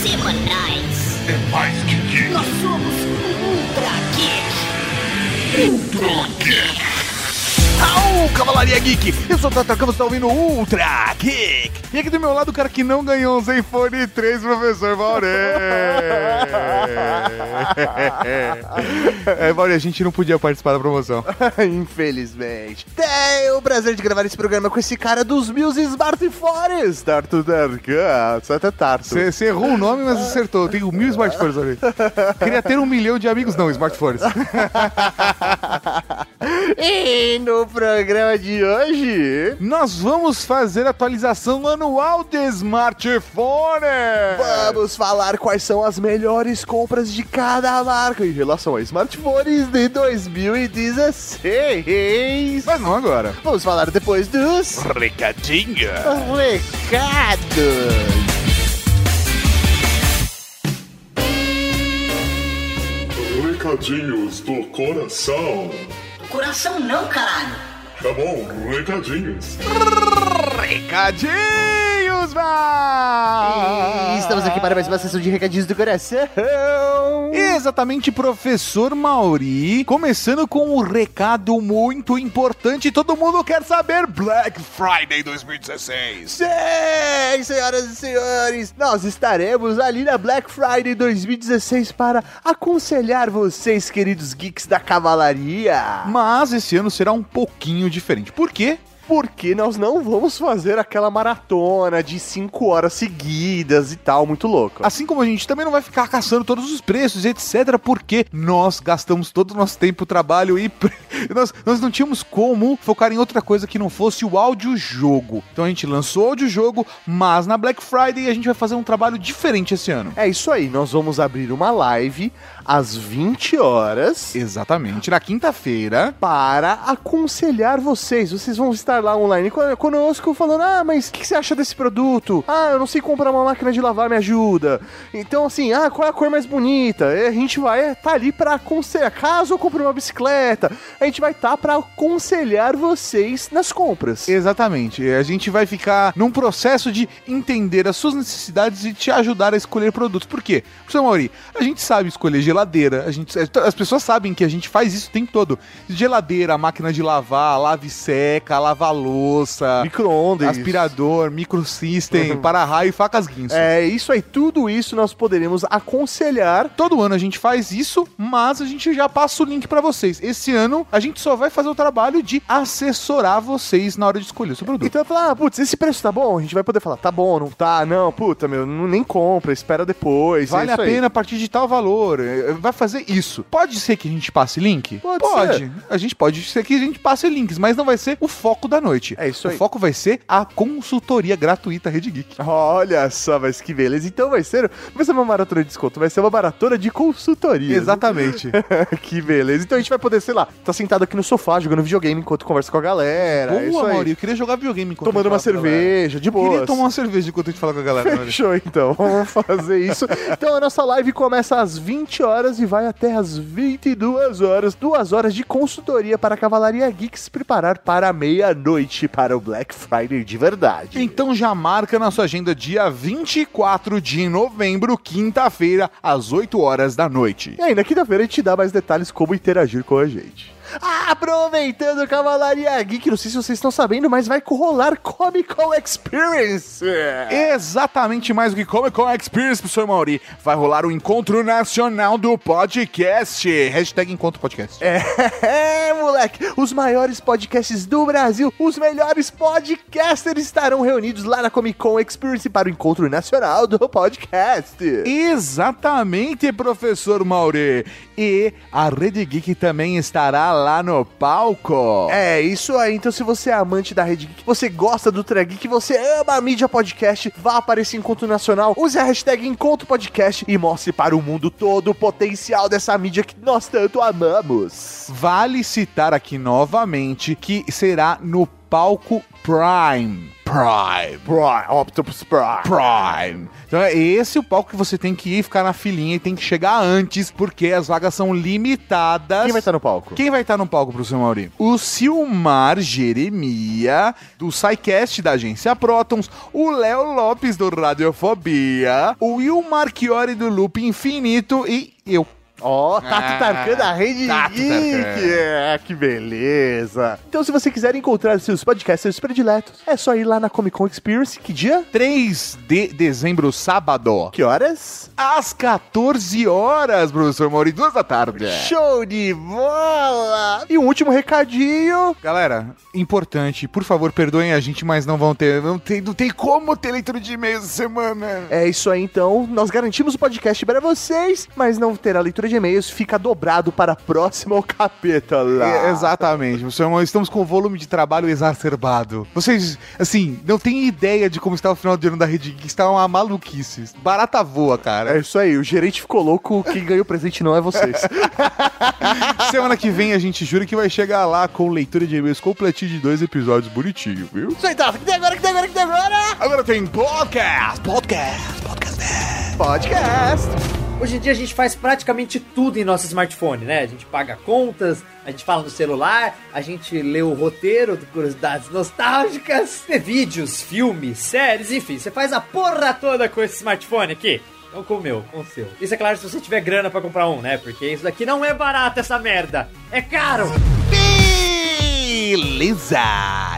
semanais. É mais que geek. Nós somos Ultra Geek. Ultra Geek. Cavalaria Geek! Eu sou o Tata Campos, tá ouvindo Ultra Geek! E aqui do meu lado o cara que não ganhou um Zenfone 3, professor Maurê! é, Maurê, a gente não podia participar da promoção. Infelizmente. Tenho o prazer de gravar esse programa com esse cara dos mil smartphones. Tarto Darkan. Só até tarto. Você errou o nome, mas acertou. Eu tenho mil smartphones ali. Queria ter um milhão de amigos, não, smartphones. E no programa de hoje... Nós vamos fazer a atualização anual de smartphone! Vamos falar quais são as melhores compras de cada marca em relação a smartphones de 2016. Mas não agora. Vamos falar depois dos Recadinho! recados. Recadinhos do coração. Coração não, caralho. Tá bom, recadinhos. Recadinhos, vai! E estamos aqui para mais uma sessão de recadinhos do coração. Exatamente, professor Mauri. Começando com um recado muito importante. Todo mundo quer saber Black Friday 2016. Sim, senhoras e senhores, nós estaremos ali na Black Friday 2016 para aconselhar vocês, queridos geeks da cavalaria. Mas esse ano será um pouquinho diferente. Por quê? Porque nós não vamos fazer aquela maratona de 5 horas seguidas e tal, muito louco. Assim como a gente também não vai ficar caçando todos os preços, etc. Porque nós gastamos todo o nosso tempo, trabalho e nós, nós não tínhamos como focar em outra coisa que não fosse o audiojogo. Então a gente lançou o audiojogo, mas na Black Friday a gente vai fazer um trabalho diferente esse ano. É isso aí, nós vamos abrir uma live às 20 horas Exatamente. Na quinta-feira, para aconselhar vocês. Vocês vão estar lá online con- conosco falando: Ah, mas o que, você acha desse produto? Ah, eu não sei comprar uma máquina de lavar, me ajuda. Então, assim, ah, qual é a cor mais bonita? E a gente vai estar ali para aconselhar. Caso eu compre uma bicicleta, a gente vai estar para aconselhar vocês nas compras. Exatamente. A gente vai ficar num processo de entender as suas necessidades e te ajudar a escolher produtos. Por quê? Professor Mauri, a gente sabe escolher geladeira, a gente, as pessoas sabem que a gente faz isso o tempo todo. Geladeira, máquina de lavar, lave seca, lava louça, Micro-ondas. aspirador, microsystem, para-raio e facas guinso. É isso aí, tudo isso nós poderemos aconselhar. Todo ano a gente faz isso, mas a gente já passa o link pra vocês. Esse ano a gente só vai fazer o trabalho de assessorar vocês na hora de escolher o seu produto. Então, falar, ah, putz, esse preço tá bom? A gente vai poder falar, tá bom, não tá? Não, puta, meu, não- nem compra, espera depois. Vale é a isso aí. pena a partir de tal valor. eh, Vai fazer isso. Pode ser que a gente passe link? Pode ser. A gente pode ser que a gente passe links, mas não vai ser o foco da noite. É isso o aí. foco vai ser a consultoria gratuita Rede Geek. Olha só, mas que beleza. Então vai ser, não vai ser uma maratona de desconto, vai ser uma maratona de consultoria. Exatamente. que beleza. Então a gente vai poder, sei lá, tá sentado aqui no sofá jogando videogame enquanto conversa com a galera. é isso Boa, aí. Mauri. Eu queria jogar videogame enquanto Tomando uma cerveja, de boa. Queria tomar uma cerveja enquanto a gente fala com a galera. Fechou então, vamos fazer isso. Então a nossa live começa às 20 horas e vai até às 22 horas. Duas horas de consultoria para a Cavalaria Geek se preparar para a meia-noite para o Black Friday de verdade. Então já marca na sua agenda dia 24 de novembro, quinta-feira, às 8 horas da noite. E aí, na quinta-feira a gente dá mais detalhes como interagir com a gente. Aproveitando Cavalaria Geek, não sei se vocês estão sabendo, mas vai rolar Comic Con Experience. Exatamente mais do que Comic Con Experience, professor Mauri. Vai rolar o Encontro Nacional do Podcast. Hashtag Encontro Podcast. É, moleque, os maiores podcasts do Brasil, os melhores podcasters estarão reunidos lá na Comic Con Experience para o Encontro Nacional do Podcast. Exatamente, professor Mauri. E a Rede Geek também estará lá no palco. É, isso aí. Então, se você é amante da Rede Geek, você gosta do Treg Geek, você ama a mídia podcast, vá para esse encontro nacional, use a hashtag Encontro Podcast e mostre para o mundo todo o potencial dessa mídia que nós tanto amamos. Vale citar aqui novamente que será no palco Prime. Prime. Prime, Optimus Prime. Prime. Então é esse o palco que você tem que ir, ficar na filinha e tem que chegar antes, porque as vagas são limitadas. Quem vai estar no palco? Quem vai estar no palco, professor Mauri? O Silmar Jeremia, do SciCast da agência Protons, o Léo Lopes do Radiofobia, o Will Marchiori do Loop Infinito e eu. Ó, Tato Ah, Tarkan da Rede Tato Geek. É, que beleza. Então, se você quiser encontrar seus podcasters prediletos, é só ir lá na Comic Con Experience. Que dia? 3 de dezembro, sábado. Que horas? Às 14 horas, professor Mauri, duas da tarde. Show de bola! E um último recadinho. Galera, importante, por favor, perdoem a gente, mas não vão ter. Não tem, não tem como ter leitura de e-mails essa semana. É isso aí, então. Nós garantimos o podcast para vocês, mas não terá leitura de e-mails. Fica dobrado para a próxima o capeta lá. É, exatamente, estamos com volume de trabalho exacerbado. Vocês, assim, não têm ideia de como está o final de ano da Rede Geek, está uma maluquice. Barata voa, cara. É isso aí, o gerente ficou louco, quem ganhou o presente não é vocês. Semana que vem a gente jura que vai chegar lá com leitura de e-mails completinho de dois episódios bonitinho, viu? Isso aí, tá. O que tem agora, que tem agora, que tem agora? Agora tem podcast, podcast, podcast. Podcast. Hoje em dia a gente faz praticamente tudo em nosso smartphone, né? A gente paga contas, a gente fala no celular, a gente lê o roteiro de curiosidades nostálgicas, vê vídeos, filmes, séries, enfim, você faz a porra toda com esse smartphone aqui. Não com o meu, com o seu. Isso é claro se você tiver grana pra comprar um, né? Porque isso daqui não é barato, essa merda. É caro! Beleza!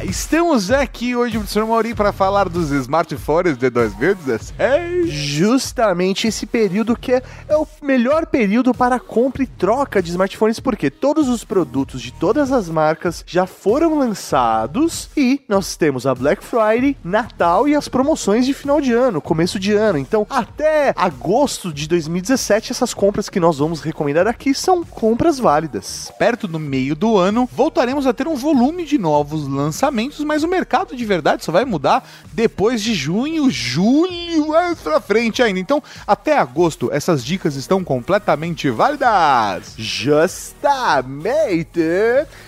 Estamos aqui hoje, professor Mauri, para falar dos smartphones de 2016. Justamente esse período que é, é o melhor período para compra e troca de smartphones, porque todos os produtos de todas as marcas já foram lançados e nós temos a Black Friday, Natal e as promoções de final de ano, começo de ano. Então, até agosto de 2017, essas compras que nós vamos recomendar aqui são compras válidas. Perto do meio do ano, voltaremos a ter um volume de novos lançamentos, mas o mercado de verdade só vai mudar depois de junho, julho, mais pra frente ainda. Então, até agosto, essas dicas estão completamente válidas. Justamente!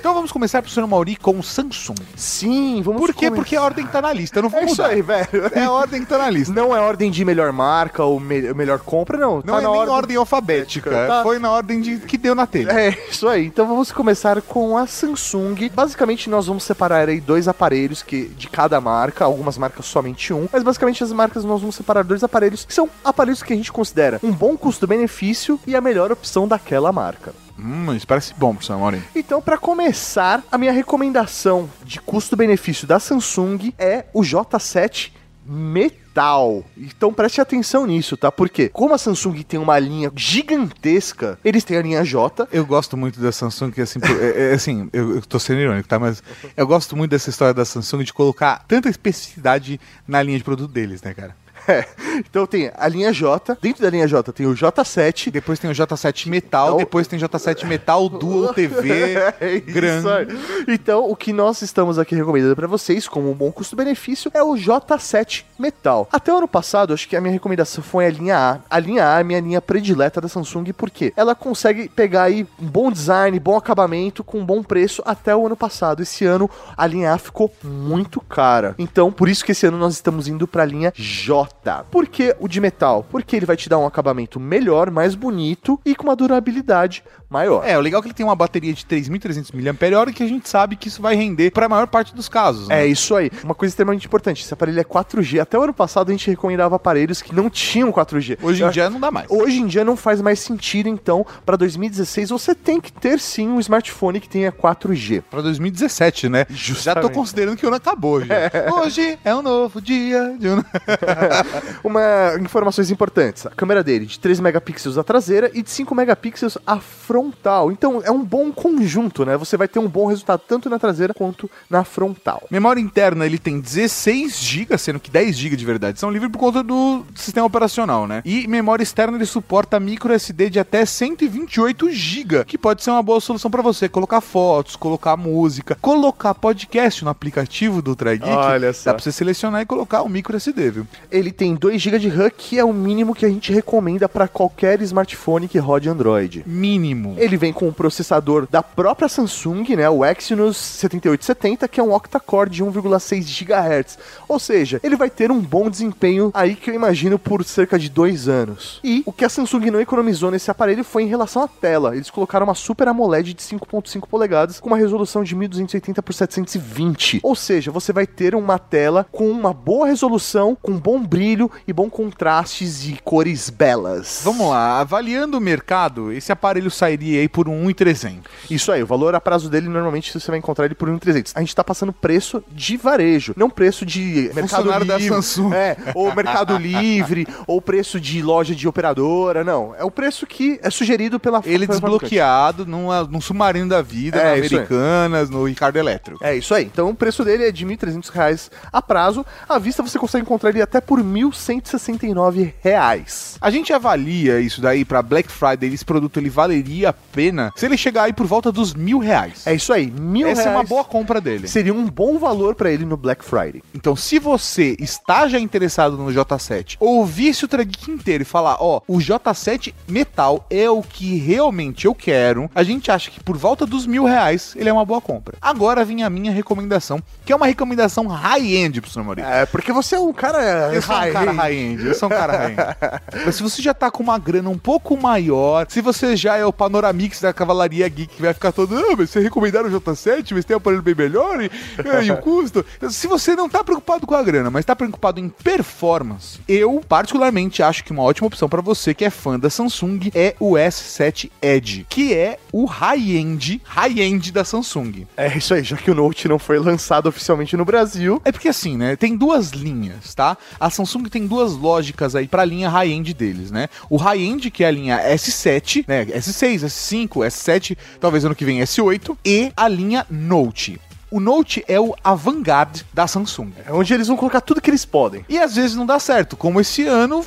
Então vamos começar, professor Mauri, com o Samsung. Sim, vamos Por quê? começar. Porque a ordem tá na lista, não vou É isso mudar. aí, velho. É a ordem que tá na lista. Não é ordem de melhor marca ou me- melhor compra, não. Não Tá é na nem ordem, alfabética, Tá. foi na ordem de que deu na telha. É, isso aí. Então vamos começar com a Samsung. Basicamente, nós vamos separar aí dois aparelhos que, de cada marca, algumas marcas somente um, mas basicamente as marcas nós vamos separar dois aparelhos que são aparelhos que a gente considera um bom custo-benefício e a melhor opção daquela marca. Hum, isso parece bom, professor Mauri. Então, para começar, a minha recomendação de custo-benefício da Samsung é o J7 Metal. Então preste atenção nisso, tá? Porque como a Samsung tem uma linha gigantesca, eles têm a linha J. Eu gosto muito da Samsung, que assim, por- é, é, assim, eu, eu tô sendo irônico, tá? Mas eu gosto muito dessa história da Samsung de colocar tanta especificidade na linha de produto deles, né, cara? É. Então tem a linha J, dentro da linha J tem o J7. Depois tem o J7 Metal, Então- depois tem J7 Metal Dual TV É isso grande. aí. Então, o que nós estamos aqui recomendando pra vocês, como um bom custo-benefício, é o J7 Metal. Até o ano passado, acho que a minha recomendação foi a linha A. A linha A é a minha linha predileta da Samsung, porque ela consegue pegar aí um bom design, bom acabamento, com um bom preço até o ano passado. Esse ano, a linha A ficou muito cara. Então, por isso que esse ano nós estamos indo pra linha J. Por que o de metal? Porque ele vai te dar um acabamento melhor, mais bonito e com uma durabilidade maior. É, o legal é que ele tem uma bateria de 3.300 mAh que a gente sabe que isso vai render pra maior parte dos casos. né? É isso aí. Uma coisa extremamente importante: esse aparelho é 4G. Até o ano passado a gente recomendava aparelhos que não tinham 4G. Hoje Eu em dia não dá mais. Hoje em dia não faz mais sentido, então, para 2016 você tem que ter sim um smartphone que tenha 4G. Pra 2017, né? Já tô Justamente. considerando que o ano acabou já. Hoje é um novo dia de um... Uma informações importantes: a câmera dele de 3 megapixels a traseira e de 5 megapixels a frontal. Então é um bom conjunto, né? Você vai ter um bom resultado tanto na traseira quanto na frontal. Memória interna ele tem 16 GB, sendo que 10 GB de verdade são livres por conta do sistema operacional, né? E memória externa ele suporta micro SD de até 128 GB, que pode ser uma boa solução para você colocar fotos, colocar música, colocar podcast no aplicativo do Ultra Geek. Olha só. Dá pra você selecionar e colocar o micro SD, viu? Ele tem 2 GB de RAM, que é o mínimo que a gente recomenda para qualquer smartphone que rode Android. Mínimo. Ele vem com um processador da própria Samsung, né, o Exynos 7870, que é um octa-core de 1,6 GHz. Ou seja, ele vai ter um bom desempenho aí que eu imagino por cerca de dois anos. E o que a Samsung não economizou nesse aparelho foi em relação à tela. Eles colocaram uma Super AMOLED de 5.5 polegadas com uma resolução de 1280 por 720. Ou seja, você vai ter uma tela com uma boa resolução, com bom brilho e bom contrastes e cores belas. Vamos lá, avaliando o mercado, esse aparelho sairia aí por um 1,300. Isso aí, o valor a prazo dele normalmente você vai encontrar ele por 1.300. A gente tá passando preço de varejo, não preço de mercado Funcionário da livre. Samsung. É, ou Mercado Livre, ou preço de loja de operadora, não. É o preço que é sugerido pela Ele pela desbloqueado numa, num submarino da vida, É. Americanas, no Ricardo Elétrico. É isso aí. Então o preço dele é de 1.300 reais a prazo. À vista você consegue encontrar ele até por R$ 1.169 reais. A gente avalia isso daí pra Black Friday, esse produto ele valeria a pena se ele chegar aí por volta dos mil reais. É isso aí. Mil Essa é uma reais boa compra dele. Seria um bom valor pra ele no Black Friday. Então, se você está já interessado no J7, ouvir esse Ultra Geek inteiro e falar, ó, o J7 Metal é o que realmente eu quero, a gente acha que por volta dos mil reais ele é uma boa compra. Agora vem a minha recomendação, que é uma recomendação high-end pro senhor Maurício. É, porque você é um cara sou um cara high-end, eu sou um cara high-end. Mas se você já tá com uma grana um pouco maior, se você já é o Panoramix da Cavalaria Geek, que vai ficar todo, ah, mas você recomendaram o J7, mas tem um aparelho bem melhor e, e o custo. Se você não tá preocupado com a grana, mas tá preocupado em performance, eu particularmente acho que uma ótima opção pra você que é fã da Samsung é o S7 Edge, que é o high-end, high-end da Samsung. É isso aí, já que o Note não foi lançado oficialmente no Brasil. É porque assim, né? Tem duas linhas, tá? A Samsung tem duas lógicas aí pra linha high-end deles, né? O high-end, que é a linha S7, né? S6, S5, S7, talvez ano que vem S8, e a linha Note. O Note é o avant-garde da Samsung. É onde eles vão colocar tudo que eles podem. E às vezes não dá certo, como esse ano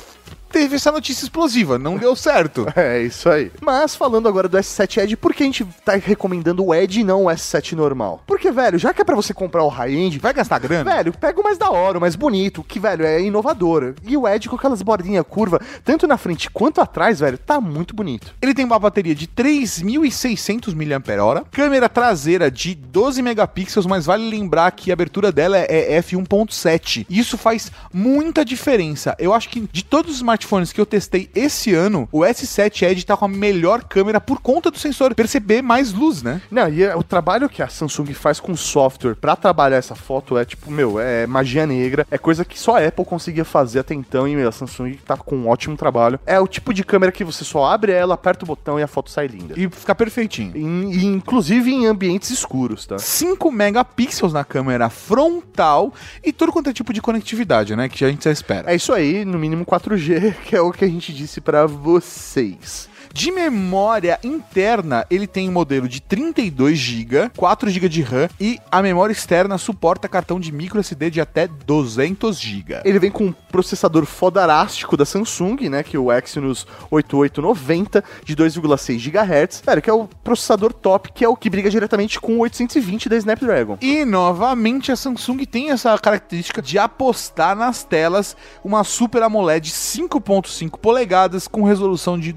teve essa notícia explosiva, não deu certo. É isso aí. Mas falando agora do S7 Edge, por que a gente tá recomendando o Edge e não o S7 normal? Porque, velho, já que é pra você comprar o high-end, Vai gastar grana? Velho, pega o mais da hora, o mais bonito, que, velho, é inovador. E o Edge com aquelas bordinhas curvas, tanto na frente quanto atrás, velho, tá muito bonito. Ele tem uma bateria de 3.600 mAh, câmera traseira de 12 megapixels, mas vale lembrar que a abertura dela é f1.7. Isso faz muita diferença. Eu acho que de todos os smartphones que eu testei esse ano, o S7 Edge tá com a melhor câmera por conta do sensor perceber mais luz, né? Não, e é- o trabalho que a Samsung faz com software pra trabalhar essa foto é tipo, meu, é magia negra, é coisa que só a Apple conseguia fazer até então e meu, a Samsung tá com um ótimo trabalho. É o tipo de câmera que você só abre ela, aperta o botão e a foto sai linda. E fica perfeitinho. E inclusive em ambientes escuros, tá? 5 megapixels na câmera frontal e todo quanto é tipo de conectividade, né? Que a gente já espera. É isso aí, no mínimo 4G, que é o que a gente disse pra vocês. De memória interna, ele tem um modelo de 32 GB, 4 GB de RAM e a memória externa suporta cartão de micro SD de até 200 GB. Ele vem com um processador fodarástico da Samsung, né, que é o Exynos 8890 de 2,6 GHz, velho, que é o processador top, que é o que briga diretamente com o 820 da Snapdragon. E novamente a Samsung tem essa característica de apostar nas telas uma Super AMOLED 5.5 polegadas com resolução de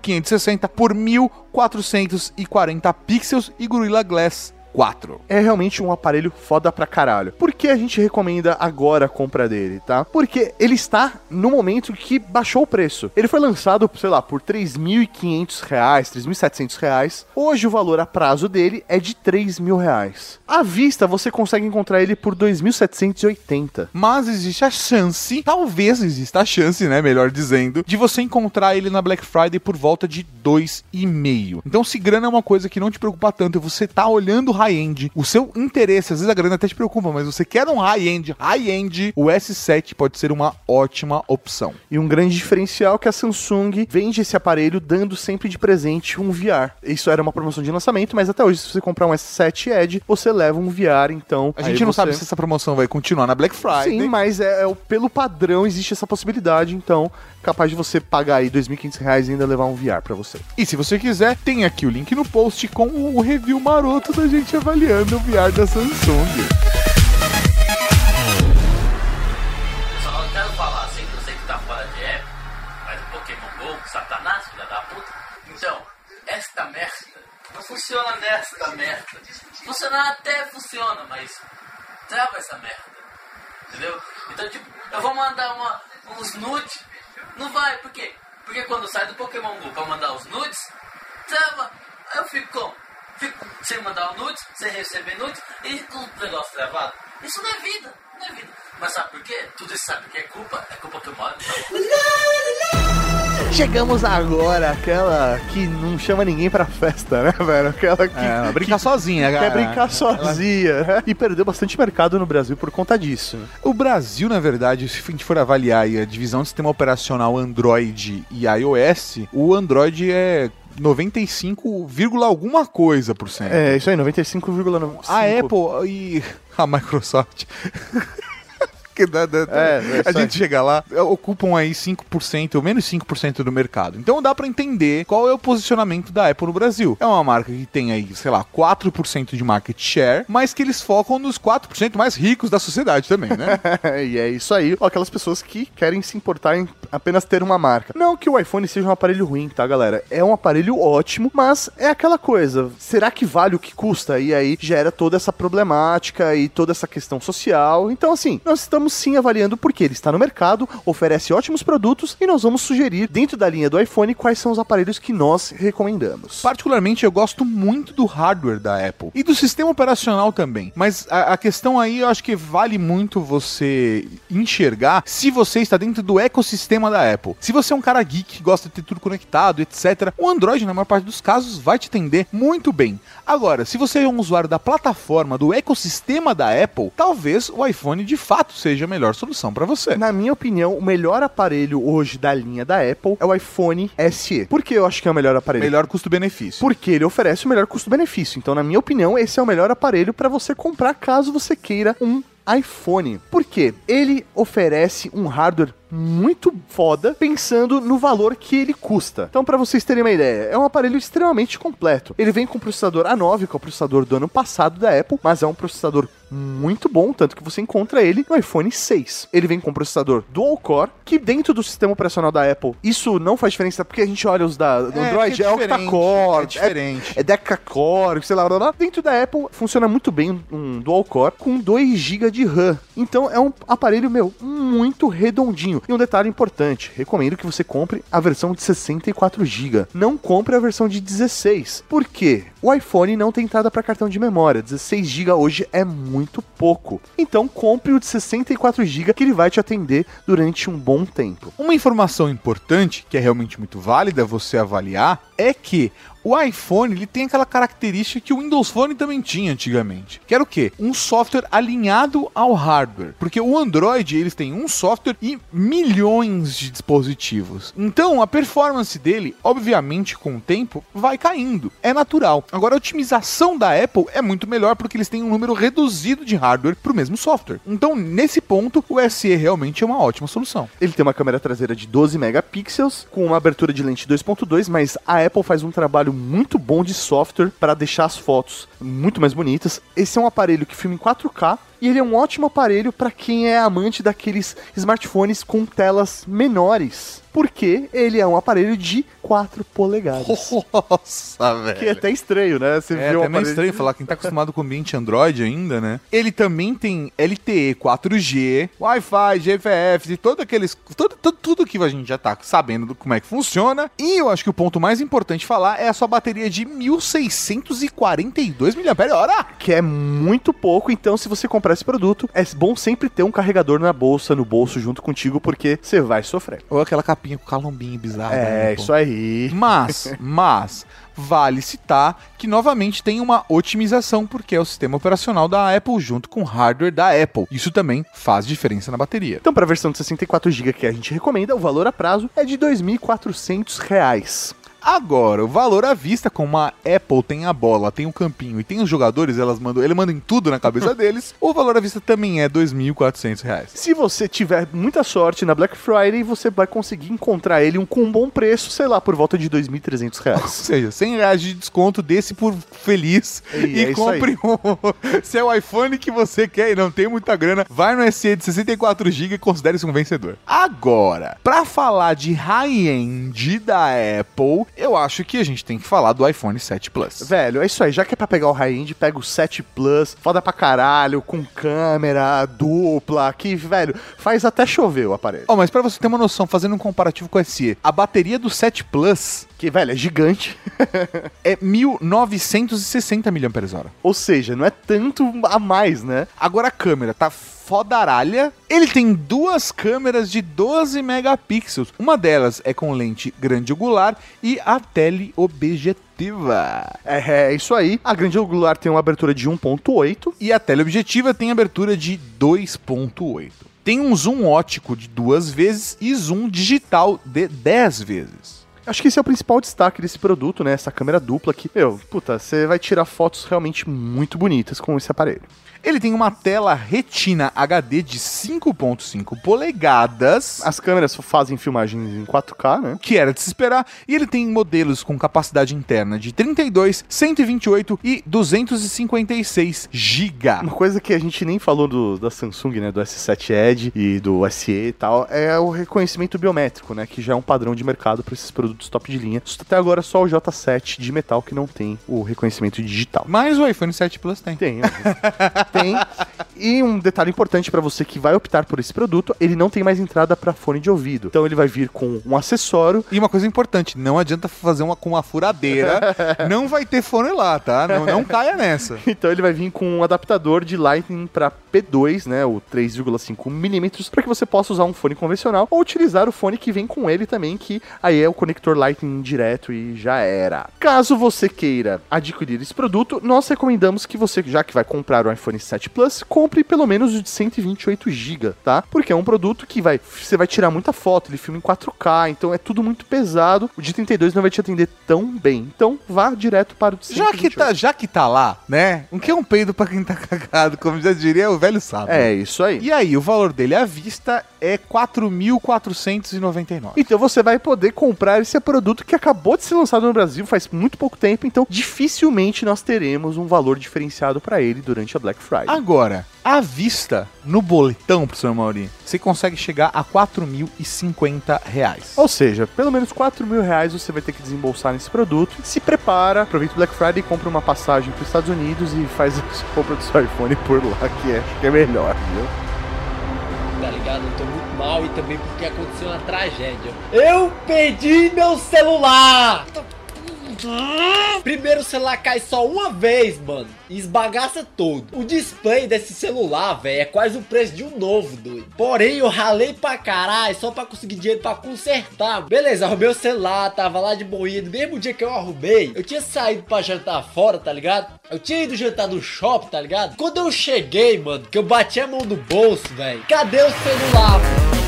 2560 por 1440 pixels e Gorilla Glass 4. É realmente um aparelho foda pra caralho. Por que a gente recomenda agora a compra dele, tá? Porque ele está no momento que baixou o preço. Ele foi lançado, sei lá, por 3.500 reais, 3.700 reais. Hoje o valor a prazo dele é de 3 mil reais. À vista você consegue encontrar ele por 2.780. Mas existe a chance, talvez exista a chance, né, melhor dizendo, de você encontrar ele na Black Friday por volta de 2,5. Então, se grana é uma coisa que não te preocupa tanto, e você tá olhando high-end, o seu interesse, às vezes a grana até te preocupa, mas você quer um high-end, high-end, o S7 pode ser uma ótima opção. E um grande diferencial é que a Samsung vende esse aparelho dando sempre de presente um VR. Isso era uma promoção de lançamento, mas até hoje, se você comprar um S7 Edge, você leva um VR, então. A gente não você- sabe se essa promoção vai continuar na Black Friday. Sim, mas é, é pelo padrão existe essa possibilidade, então capaz de você pagar aí 2.500 reais e ainda levar um VR pra você. E se você quiser, tem aqui o link no post com o review maroto da gente avaliando o VR da Samsung. Quero falar assim, louco, satanás, filha da puta. Então, esta merda não funciona nesta merda. Funcionar até funciona, mas trava essa merda. Entendeu? Então, tipo, eu vou mandar uma, uns nudes. Não vai, por quê? Porque quando sai do Pokémon Go pra mandar os nudes, trava. Eu fico como? Fico sem mandar o nudes, sem receber nudes e com o negócio travado. Isso não é vida, não é vida. Mas sabe por quê? Tudo isso sabe que é culpa, é culpa que eu moro. Chegamos agora, aquela que não chama ninguém pra festa, né, velho? Aquela que, É, ela brinca sozinha, que cara. quer brincar sozinha, né? E perdeu bastante mercado no Brasil por conta disso. O Brasil, na verdade, se a gente for avaliar aí a divisão de sistema operacional Android e iOS, o Android é 95, vírgula alguma coisa por cento. É, isso aí, 95,9. A Apple e a Microsoft. que dá- dá- É, é a gente chega lá, ocupam aí 5%, ou menos 5% do mercado. Então dá pra entender qual é o posicionamento da Apple no Brasil. É uma marca que tem aí, sei lá, 4% de market share, mas que eles focam nos 4% mais ricos da sociedade também, né? e é isso aí. Ó, aquelas pessoas que querem se importar em apenas ter uma marca. Não que o iPhone seja um aparelho ruim, tá, galera? É um aparelho ótimo, mas é aquela coisa. Será que vale o que custa? E aí gera toda essa problemática e toda essa questão social. Então, assim, nós estamos sim avaliando porque ele está no mercado, oferece ótimos produtos e nós vamos sugerir dentro da linha do iPhone quais são os aparelhos que nós recomendamos. Particularmente, eu gosto muito do hardware da Apple e do sistema operacional também. Mas a, a questão aí, eu acho que vale muito você enxergar se você está dentro do ecossistema da Apple. Se você é um cara geek gosta de ter tudo conectado, etc., o Android, na maior parte dos casos, vai te atender muito bem. Agora, se você é um usuário da plataforma, do ecossistema da Apple, talvez o iPhone de fato seja a melhor solução para você. Na minha opinião, o melhor aparelho hoje da linha da Apple é o iPhone SE. Por que eu acho que é o melhor aparelho? Melhor custo-benefício. Porque ele oferece o melhor custo-benefício. Então, na minha opinião, esse é o melhor aparelho para você comprar caso você queira um iPhone. Por quê? Ele oferece um hardware muito foda, pensando no valor que ele custa. Então, para vocês terem uma ideia, é um aparelho extremamente completo. Ele vem com o processador A9, que é o processador do ano passado da Apple, mas é um processador muito bom, tanto que você encontra ele no iPhone 6. Ele vem com um processador dual core, que dentro do sistema operacional da Apple, isso não faz diferença porque a gente olha os da do É, Android, que é é, octa-core, é diferente. é deca-core, sei lá, blá, blá. Dentro da Apple, funciona muito bem um dual core com 2 GB de RAM. Então é um aparelho, meu, muito redondinho. E um detalhe importante, recomendo que você compre a versão de 64 GB. Não compre a versão de 16. Por quê? O iPhone não tem entrada para cartão de memória. 16 GB hoje é muito pouco. Então compre o de 64 GB que ele vai te atender durante um bom tempo. Uma informação importante, que é realmente muito válida você avaliar, é que o iPhone ele tem aquela característica que o Windows Phone também tinha antigamente. Que era o quê? Um software alinhado ao hardware. Porque o Android, eles têm um software e milhões de dispositivos. Então, a performance dele, obviamente, com o tempo, vai caindo. É natural. Agora, a otimização da Apple é muito melhor porque eles têm um número reduzido de hardware para o mesmo software. Então, nesse ponto, o SE realmente é uma ótima solução. Ele tem uma câmera traseira de 12 megapixels, com uma abertura de lente 2.2, mas a Apple faz um trabalho muito bom de software para deixar as fotos muito mais bonitas. Esse é um aparelho que filma em 4K e ele é um ótimo aparelho para quem é amante daqueles smartphones com telas menores. Porque ele é um aparelho de 4 polegadas. Nossa, velho. Que é até estranho, né? Você É vê um até meio estranho falar, quem tá acostumado com o ambiente Android ainda, né? Ele também tem LTE 4G, Wi-Fi, GFF, e todo aqueles. Todo, todo- tudo que a gente já tá sabendo do como é que funciona. E eu acho que o ponto mais importante falar é a sua bateria de 1642 mAh. que é muito pouco, então se você comprar esse produto, é bom sempre ter um carregador na bolsa, no bolso junto contigo, porque você vai sofrer. Ou aquela capinha com calombinho bizarro. É, isso aí. Mas, mas, vale citar que novamente tem uma otimização, porque é o sistema operacional da Apple junto com o hardware da Apple. Isso também faz diferença na bateria. Então, para a versão de 64 GB que a gente recomenda, o valor a prazo é de R$ 2.400. Agora, o valor à vista, como a Apple tem a bola, tem o campinho e tem os jogadores, elas mandam, ele manda em tudo na cabeça deles, o valor à vista também é 2.400 reais. Se você tiver muita sorte na Black Friday, você vai conseguir encontrar ele um com um bom preço, sei lá, por volta de R$ 2.300 Ou reais. seja, 100 reais de desconto desse por feliz E e, é compre um. Se é o iPhone que você quer e não tem muita grana, vai no SE de 64GB e considere-se um vencedor. Agora, pra falar de high-end da Apple, eu acho que a gente tem que falar do iPhone 7 Plus. Velho, é isso aí. Já que é pra pegar o high-end, pega o 7 Plus, foda pra caralho, com câmera dupla, que, velho, faz até chover o aparelho. Ó, mas pra você ter uma noção, fazendo um comparativo com o SE, a bateria do 7 Plus Que, velho, é gigante. é 1960 mAh. Ou seja, não é tanto a mais, né? Agora a câmera tá fodaralha. Ele tem duas câmeras de 12 megapixels. Uma delas é com lente grande angular e a teleobjetiva. É, é isso aí. A grande angular tem uma abertura de 1.8. E a teleobjetiva tem abertura de 2.8. Tem um zoom ótico de duas vezes e zoom digital de 10 vezes. Acho que esse é o principal destaque desse produto, né? Essa câmera dupla aqui. Meu, puta, você vai tirar fotos realmente muito bonitas com esse aparelho. Ele tem uma tela Retina HD de 5.5 polegadas, As câmeras fazem filmagens em 4K, né? que era de se esperar, e ele tem modelos com capacidade interna de 32, 128 e 256 GB. Uma coisa que a gente nem falou do, da Samsung, né? Do S7 Edge e do SE e tal, é o reconhecimento biométrico, né? Que já é um padrão de mercado para esses produtos top de linha. Até agora só o J7 de metal que não tem o reconhecimento digital. Mas o iPhone 7 Plus tem. Tem, tem. E um detalhe importante para você que vai optar por esse produto, ele não tem mais entrada para fone de ouvido. Então ele vai vir com um acessório. E uma coisa importante, não adianta fazer uma com uma furadeira, não vai ter fone lá, tá? Não, não caia nessa. Então ele vai vir com um adaptador de Lightning para P2, né, o 3,5 milímetros, para que você possa usar um fone convencional ou utilizar o fone que vem com ele também, que aí é o conector Lightning direto e já era. Caso você queira adquirir esse produto, nós recomendamos que você, já que vai comprar o iPhone 7 Plus, compre pelo menos o de 128 GB, tá? Porque é um produto que vai, você vai tirar muita foto, ele filma em 4K, então é tudo muito pesado. O de 32 não vai te atender tão bem. Então vá direto para o de Já que, 128. tá, já que tá lá, né? O que é um peido pra quem tá cagado, como já diria o velho sábio. É isso aí. E aí, o valor dele à vista é 4.499. Então você vai poder comprar esse produto que acabou de ser lançado no Brasil faz muito pouco tempo, então dificilmente nós teremos um valor diferenciado para ele durante a Black Friday. Agora, à vista, no boletão, professor Mauri, você consegue chegar a 4.050 reais. Ou seja, pelo menos 4 mil reais você vai ter que desembolsar nesse produto. Se prepara, aproveita o Black Friday, compra uma passagem para os Estados Unidos e faz a compra do seu iPhone por lá, que é, que é melhor, viu? Tá ligado? Eu tô muito mal e também porque aconteceu uma tragédia. Eu perdi meu celular! Primeiro o celular cai só uma vez, mano. E esbagaça todo. O display desse celular, velho, é quase o preço de um novo, doido. Porém, eu ralei pra caralho só pra conseguir dinheiro pra consertar. Beleza, arrumei o celular, tava lá de boinha. No mesmo dia que eu arrumei, eu tinha saído pra jantar fora, tá ligado? Eu tinha ido jantar no shopping, tá ligado? Quando eu cheguei, mano, que eu bati a mão no bolso, velho. Cadê o celular, mano?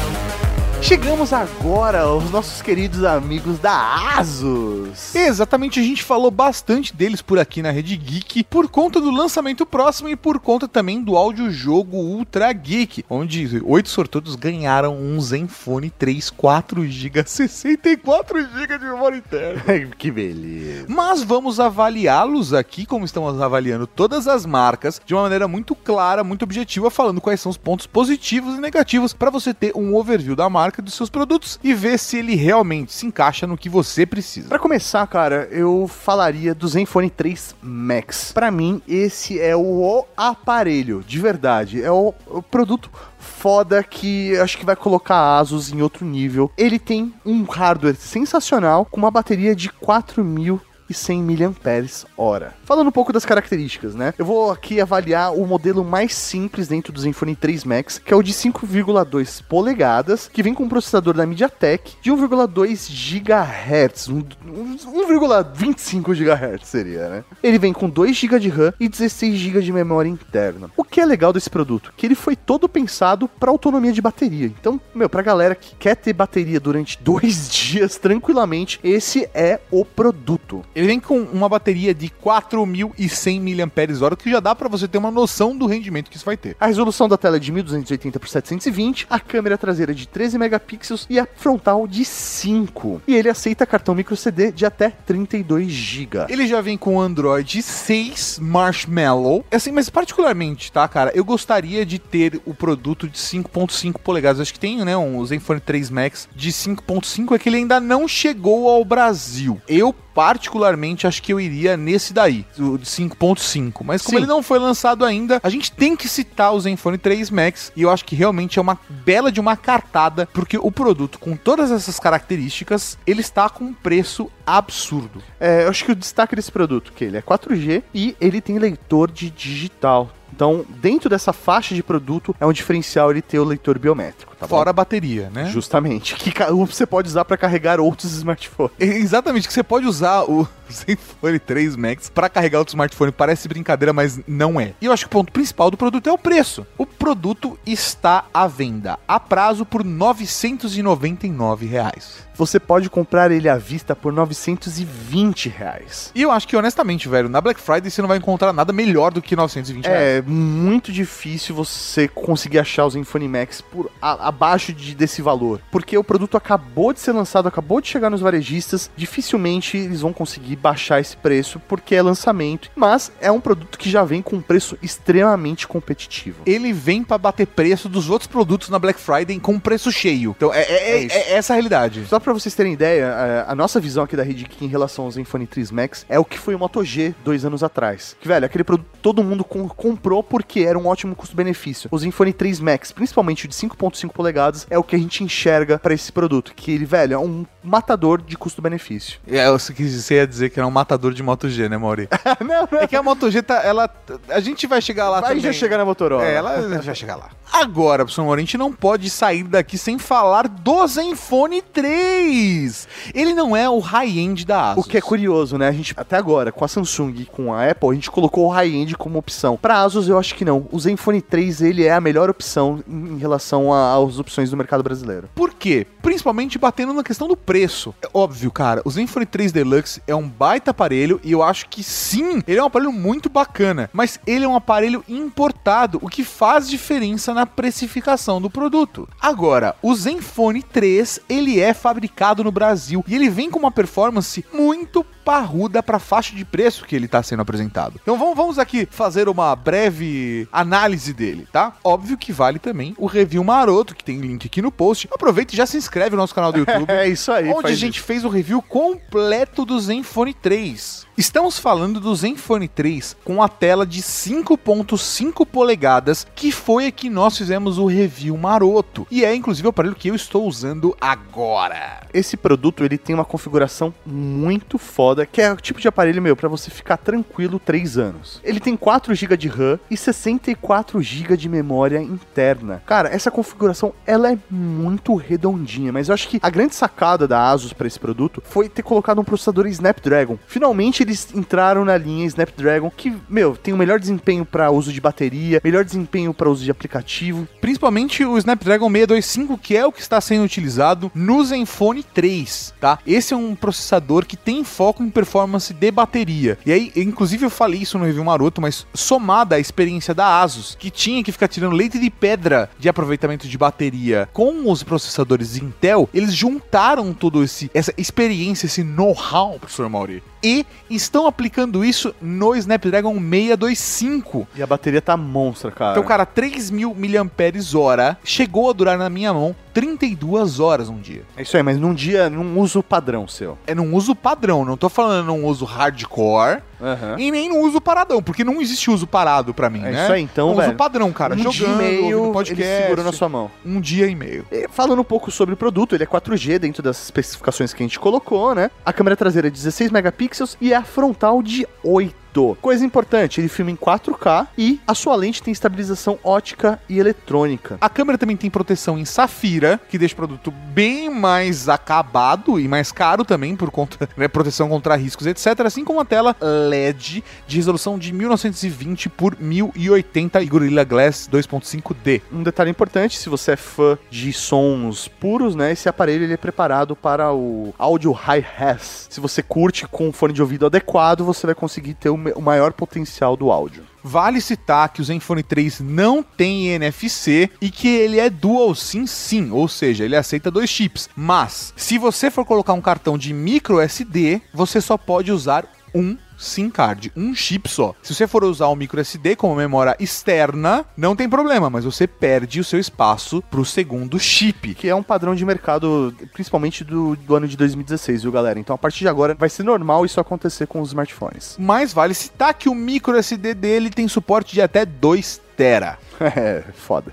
Chegamos agora aos nossos queridos amigos da Asus. Exatamente, a gente falou bastante deles por aqui na Rede Geek, por conta do lançamento próximo e por conta também do audiojogo Ultra Geek, onde oito sortudos ganharam um Zenfone 3 4GB, 64GB de memória interna. que beleza. Mas vamos avaliá-los aqui, como estamos avaliando todas as marcas, de uma maneira muito clara, muito objetiva, falando quais são os pontos positivos e negativos para você ter um overview da marca dos seus produtos e ver se ele realmente se encaixa no que você precisa. Pra começar, cara, eu falaria do Zenfone 3 Max. Pra mim, esse é o aparelho, de verdade. É o, produto foda que acho que vai colocar a Asus em outro nível. Ele tem um hardware sensacional com uma bateria de 4000 1100 mAh. Falando um pouco das características, né? Eu vou aqui avaliar o modelo mais simples dentro do Zenfone 3 Max, que é o de 5,2 polegadas, que vem com um processador da MediaTek de 1,2 GHz, um- um- 1,25 GHz seria, né? Ele vem com 2 GB de RAM e 16 GB de memória interna. O que é legal desse produto? Que ele foi todo pensado para autonomia de bateria. Então, meu, pra galera que quer ter bateria durante dois dias tranquilamente, esse é o produto. Ele vem com uma bateria de 4.100 mAh, que já dá pra você ter uma noção do rendimento que isso vai ter. A resolução da tela é de 1280 por 720, a câmera traseira é de 13 megapixels e a frontal de 5. E ele aceita cartão microCD de até 32 GB. Ele já vem com Android 6 Marshmallow. Assim, mas particularmente, tá, cara? Eu gostaria de ter o produto de 5.5 polegadas. Acho que tem, né, um Zenfone 3 Max de 5.5, é que ele ainda não chegou ao Brasil. Eu particularmente acho que eu iria nesse daí, o de 5.5. Mas como Sim. ele não foi lançado ainda, a gente tem que citar o Zenfone 3 Max e eu acho que realmente é uma bela de uma cartada, porque o produto com todas essas características, ele está com um preço absurdo. É, eu acho que o destaque desse produto que ele é 4G e ele tem leitor de digital. Então, dentro dessa faixa de produto, é um diferencial ele ter o leitor biométrico, tá? Fora a bateria, né? Justamente. Que você pode usar para carregar outros smartphones. É Exatamente, que você pode usar o Zenfone 3 Max para carregar outro smartphone. Parece brincadeira, mas não é. E eu acho que o ponto principal do produto é o preço. O produto está à venda a prazo por 999 reais. Você pode comprar ele à vista por 920 reais. E eu acho que, honestamente, velho, na Black Friday você não vai encontrar nada melhor do que 920 reais. É muito difícil você conseguir achar o Zenfone Max por a- abaixo de- desse valor, porque o produto acabou de ser lançado, acabou de chegar nos varejistas, dificilmente eles vão conseguir baixar esse preço porque é lançamento, mas é um produto que já vem com um preço extremamente competitivo. Ele vem para bater preço dos outros produtos na Black Friday com preço cheio. Então, é, é- é- É é essa a realidade. Só pra vocês terem ideia, a nossa visão aqui da Rede Geek em relação ao Zenfone 3 Max é o que foi o Moto G dois anos atrás. Que, velho, aquele produto todo mundo com- comprou porque era um ótimo custo-benefício. O Zenfone 3 Max, principalmente o de 5.5 polegadas, é o que a gente enxerga pra esse produto. Que ele, velho, é um matador de custo-benefício. É, eu quis você ia dizer que era um matador de Moto G, né, Mauri? não, não. É que a Moto G tá. Ela, a gente vai chegar lá Vai também. já chegar na Motorola. É, ela vai chegar lá. Agora, professor Moro, a gente não pode sair daqui sem falar do Zenfone 3. Ele não é o high-end da Asus. O que é curioso, né? A gente, até agora, com a Samsung e com a Apple, a gente colocou o high-end como opção. Pra Asus, eu acho que não. O Zenfone 3, ele é a melhor opção em relação às opções do mercado brasileiro. Por quê? Principalmente batendo na questão do preço. É óbvio, cara, o Zenfone 3 Deluxe é um baita aparelho e eu acho que sim, ele é um aparelho muito bacana, mas ele é um aparelho importado, o que faz diferença na precificação do produto. Agora, o Zenfone 3, ele é fabricado no Brasil e ele vem com uma performance muito parruda para a faixa de preço que ele está sendo apresentado. Então vamos, vamos aqui fazer uma breve análise dele, tá? Óbvio que vale também o review maroto, que tem link aqui no post. Aproveita e já se inscreve no nosso canal do YouTube. É isso aí. Onde a gente fez o review completo do Zenfone 3. Estamos falando do Zenfone 3 com a tela de 5.5 polegadas, que foi a que nós fizemos o review maroto. E é inclusive o aparelho que eu estou usando agora. Esse produto ele tem uma configuração muito foda, que é o tipo de aparelho meu para você ficar tranquilo 3 anos. Ele tem 4 GB de RAM e 64 GB de memória interna. Cara, essa configuração ela é muito redondinha, mas eu acho que a grande sacada da Asus para esse produto foi ter colocado um processador Snapdragon. Finalmente eles entraram na linha Snapdragon que, meu, tem o melhor desempenho para uso de bateria, melhor desempenho para uso de aplicativo, Principalmente o Snapdragon 625, que é o que está sendo utilizado no Zenfone 3, tá? Esse é um processador que tem foco em performance de bateria. E aí, inclusive eu falei isso no review maroto, mas somada à experiência da Asus, que tinha que ficar tirando leite de pedra de aproveitamento de bateria com os processadores Intel, eles juntaram todo esse essa experiência, esse know-how, professor Mauri, e estão aplicando isso no Snapdragon 625. e a bateria tá monstra, cara. Então, cara, 3 mil miliamperes hora chegou a durar na minha mão 32 horas um dia. É isso aí, mas num dia, num uso padrão seu. É num uso padrão, não tô falando num uso hardcore Aham. e nem num uso paradão, porque não existe uso parado pra mim, É né? isso aí, então, é um uso velho, padrão, cara. um dia jogando, e meio, ouvindo ele podcast, segura na sua mão. Um dia e meio. E Falando um pouco sobre o produto, ele é 4G dentro das especificações que a gente colocou, né? A câmera traseira é 16 megapixels e a frontal de 8. Coisa importante, ele filma em 4K e a sua lente tem estabilização ótica e eletrônica. A câmera também tem proteção em safira, que deixa o produto bem mais acabado e mais caro também, por conta, né, proteção contra riscos, etc. Assim como a tela LED de resolução de 1920 por 1080 e Gorilla Glass 2.5D. Um detalhe importante, se você é fã de sons puros, né, esse aparelho ele é preparado para o áudio high-res. Se você curte com um fone de ouvido adequado, você vai conseguir ter me- o maior potencial do áudio. Vale citar que o Zenfone 3 não tem NFC e que ele é dual SIM sim, ou seja, ele aceita dois chips. Mas, se você for colocar um cartão de micro SD, você só pode usar um SIM card, um chip só. Se você for usar o micro SD como memória externa, não tem problema, mas você perde o seu espaço pro segundo chip. Que é um padrão de mercado, principalmente do, do ano de 2016, viu, galera? Então, a partir de agora, vai ser normal isso acontecer com os smartphones. Mas vale citar que o micro SD dele tem suporte de até 2 tera. É, foda.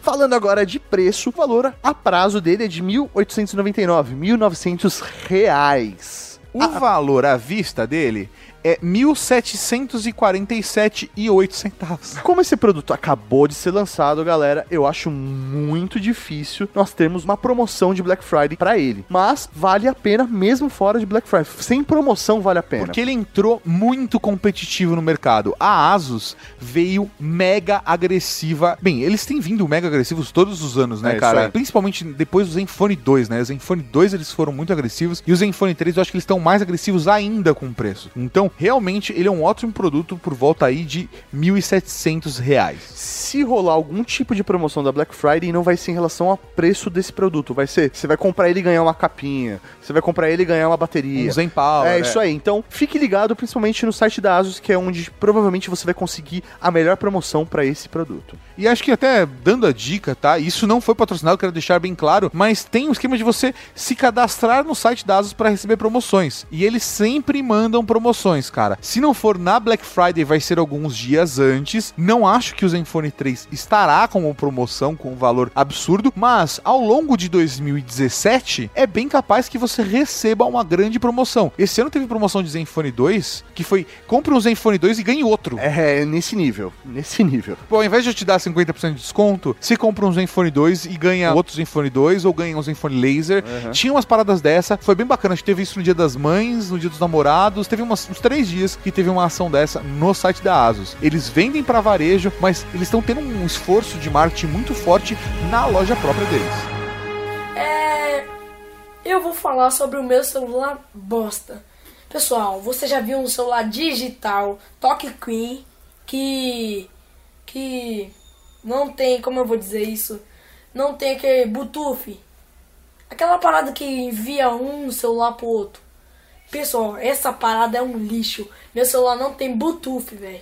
Falando agora de preço, o valor a prazo dele é de 1.899, 1.900 reais. O valor à vista dele é 1.747,08 centavos. Como esse produto acabou de ser lançado, galera, eu acho muito difícil nós termos uma promoção de Black Friday pra ele. Mas vale a pena mesmo fora de Black Friday. Sem promoção vale a pena. Porque ele entrou muito competitivo no mercado. A Asus veio mega agressiva. Bem, eles têm vindo mega agressivos todos os anos, né, É, cara? aí. Principalmente depois do Zenfone 2, né? O Zenfone 2 eles foram muito agressivos e o Zenfone 3 eu acho que eles estão mais agressivos ainda com o preço. Então, realmente, ele é um ótimo produto por volta aí de 1.700 reais. Se rolar algum tipo de promoção da Black Friday, não vai ser em relação ao preço desse produto. Vai ser, você vai comprar ele e ganhar uma capinha. Você vai comprar ele e ganhar uma bateria. Um Zen Power. É isso aí. Então, fique ligado, principalmente no site da Asus, que é onde provavelmente você vai conseguir a melhor promoção pra esse produto. E acho que até dando a dica, tá? Isso não foi patrocinado, quero deixar bem claro, mas tem um esquema de você se cadastrar no site da Asus para receber promoções. E eles sempre mandam promoções, cara. Se não for na Black Friday, vai ser alguns dias antes. Não acho que o Zenfone 3 estará com uma promoção com um valor absurdo, mas ao longo de 2017 é bem capaz que você receba uma grande promoção. Esse ano teve promoção de Zenfone 2, que foi compre um Zenfone 2 e ganhe outro. É, nesse nível. Nesse nível. Pô, ao invés de eu te dar 50% de desconto, você compra um Zenfone 2 e ganha outro Zenfone 2 ou ganha um Zenfone Laser. Tinha umas paradas dessa, foi bem bacana. A gente teve isso no dia das mães, no dia dos namorados. Teve umas- uns três dias que teve uma ação dessa no site da Asus. Eles vendem pra varejo, mas eles estão tendo um esforço de marketing muito forte na loja própria deles. É. Eu vou falar sobre o meu celular bosta. Pessoal, você já viu um celular digital Toque Queen que. que. não tem, como eu vou dizer isso? Não tem aquele Bluetooth. Aquela parada que envia um celular pro outro. Pessoal, essa parada é um lixo. Meu celular não tem Bluetooth, velho.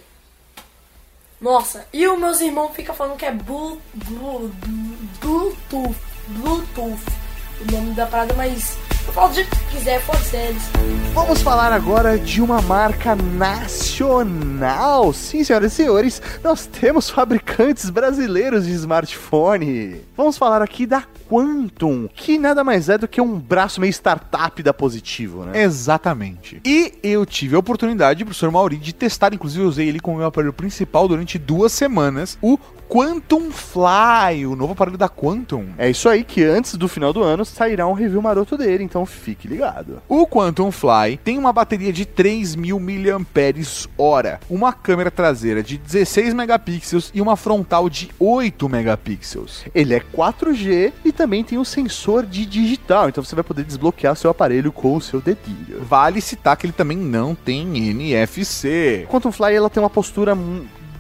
Nossa, e os meus irmãos ficam falando que é Blu, Blu, Blu- Bluetooth. Bluetooth. O nome da parada, mas eu falo do jeito que quiser, pode ser eles. Vamos falar agora de uma marca nacional. Sim, senhoras e senhores, nós temos fabricantes brasileiros de smartphone. Vamos falar aqui da Quantum, que nada mais é do que um braço meio startup da Positivo, né? Exatamente. E eu tive a oportunidade, professor Mauri, de testar, inclusive eu usei ele como meu aparelho principal durante duas semanas, o Quantum Fly, o novo aparelho da Quantum. É isso aí que antes do final do ano sairá um review maroto dele, então fique ligado. O Quantum Fly tem uma bateria de 3.000 mAh, uma câmera traseira de 16 megapixels e uma frontal de 8 megapixels. Ele é 4G e também tem um sensor de digital, então você vai poder desbloquear seu aparelho com o seu dedinho. Vale citar que ele também não tem NFC. A Quantum Fly ela tem uma postura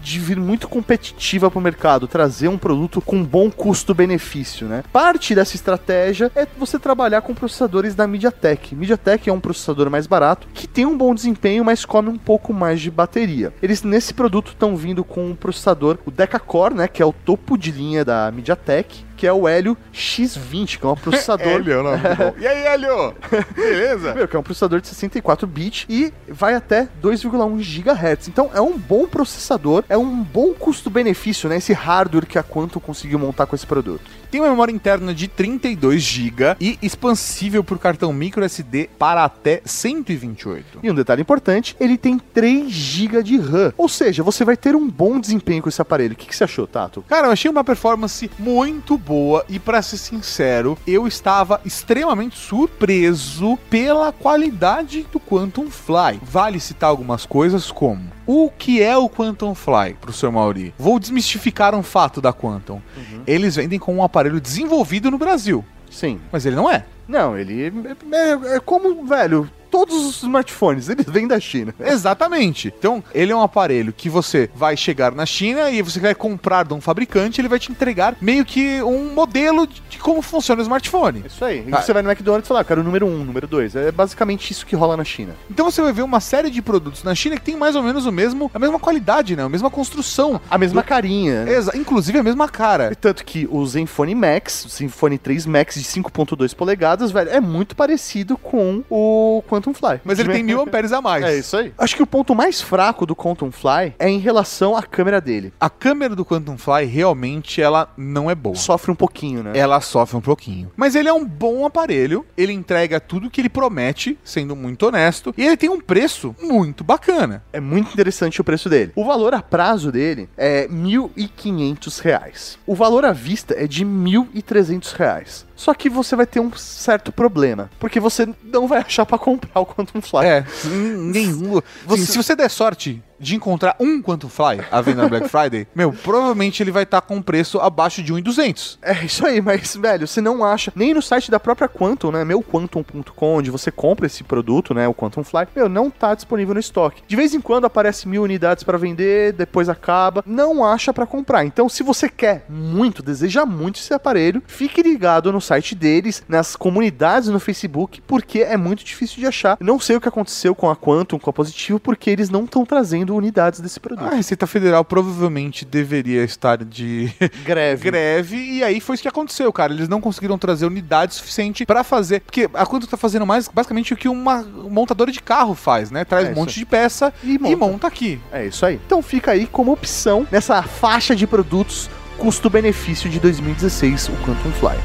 de vir muito competitiva para o mercado, trazer um produto com bom custo-benefício, né? Parte dessa estratégia é você trabalhar com processadores da MediaTek. MediaTek é um processador mais barato que tem um bom desempenho, mas come um pouco mais de bateria. Eles nesse produto estão vindo com um processador, o Deca-Core, né, que é o topo de linha da MediaTek, que é o Helio X20, que é um processador. Não, bom. E aí, Hélio? Beleza? Meu, que é um processador de 64 bits e vai até 2,1 GHz. Então é um bom processador, é um bom custo-benefício, né? Esse hardware que a Quantum conseguiu montar com esse produto. Tem uma memória interna de 32 GB e expansível por cartão micro SD para até 128. E um detalhe importante, ele tem 3 GB de RAM. Ou seja, você vai ter um bom desempenho com esse aparelho. O que, que você achou, Tato? Cara, eu achei uma performance muito boa e pra ser sincero, eu estava extremamente surpreso pela qualidade do Quantum Fly. Vale citar algumas coisas como o que é o Quantum Fly pro Sr. Mauri? Vou desmistificar um fato da Quantum. Eles vendem com um aparelho desenvolvido no Brasil, Sim. mas ele não é. Não, ele é, é- é como, velho, todos os smartphones, eles vêm da China. Exatamente. Então, ele é um aparelho que você vai chegar na China e você vai comprar de um fabricante, ele vai te entregar meio que um modelo de como funciona o smartphone. Isso aí. E Ah. você vai no McDonald's e fala, ah, quero o número 1, um, número 2. É basicamente isso que rola na China. Então você vai ver uma série de produtos na China que tem mais ou menos o mesmo, a mesma qualidade, né? A mesma construção. A mesma carinha. Exa inclusive a mesma cara. Tanto que o Zenfone Max, o Zenfone 3 Max de 5.2 polegadas, velho, é muito parecido com o Quantum Fly. Mas ele tem mil amperes a mais. É isso aí. Acho que o ponto mais fraco do Quantum Fly é em relação à câmera dele. A câmera do Quantum Fly realmente ela não é boa. Sofre um pouquinho, né? Ela sofre um pouquinho. Mas ele é um bom aparelho, ele entrega tudo que ele promete, sendo muito honesto, e ele tem um preço muito bacana. É muito interessante o preço dele. O valor a prazo dele é 1.500 reais. O valor à vista é de 1.300 reais. Só que você vai ter um certo problema, porque você não vai achar pra comprar o Quantum Fly. É, nenhum. Você... Se você der sorte de encontrar um Quantum Fly à venda na Black Friday, meu, provavelmente ele vai estar com um preço abaixo de 1,200. É isso aí, mas, velho, você não acha nem no site da própria Quantum, né? Meuquantum.com, onde você compra esse produto, né? O Quantum Fly, meu, não tá disponível no estoque. De vez em quando aparece mil unidades pra vender, depois acaba. Não acha pra comprar. Então, se você quer muito, deseja muito esse aparelho, fique ligado no site deles, nas comunidades no Facebook, porque é muito difícil de achar. Não sei o que aconteceu com a Quantum, com a Positivo, porque eles não estão trazendo unidades desse produto. A Receita Federal provavelmente deveria estar de greve. greve, e aí foi isso que aconteceu, cara. Eles não conseguiram trazer unidade suficiente pra fazer. Porque a Quantum tá fazendo mais basicamente o que uma montadora de carro faz, né? Traz É, um monte de peça E e monta. monta aqui. É isso aí. Então fica aí como opção nessa faixa de produtos custo-benefício de 2016, o Quantum Fly.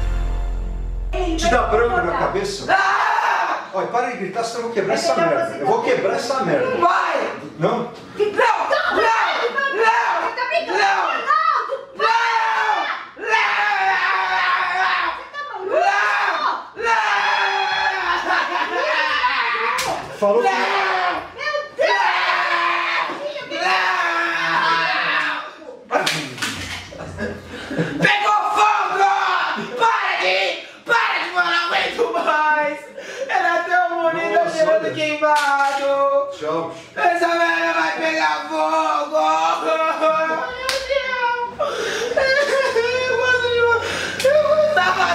Te dá branco na cabeça? Olha, para de gritar, senão eu vou quebrar essa merda. Eu vou quebrar essa merda. Vai! Não? Não! Não! Não! Não! Falou que... Pegou fogo! Para de! Para de morar, não aguento mais! Ela é tão bonita, olha. queimado! Tchau. Fogo!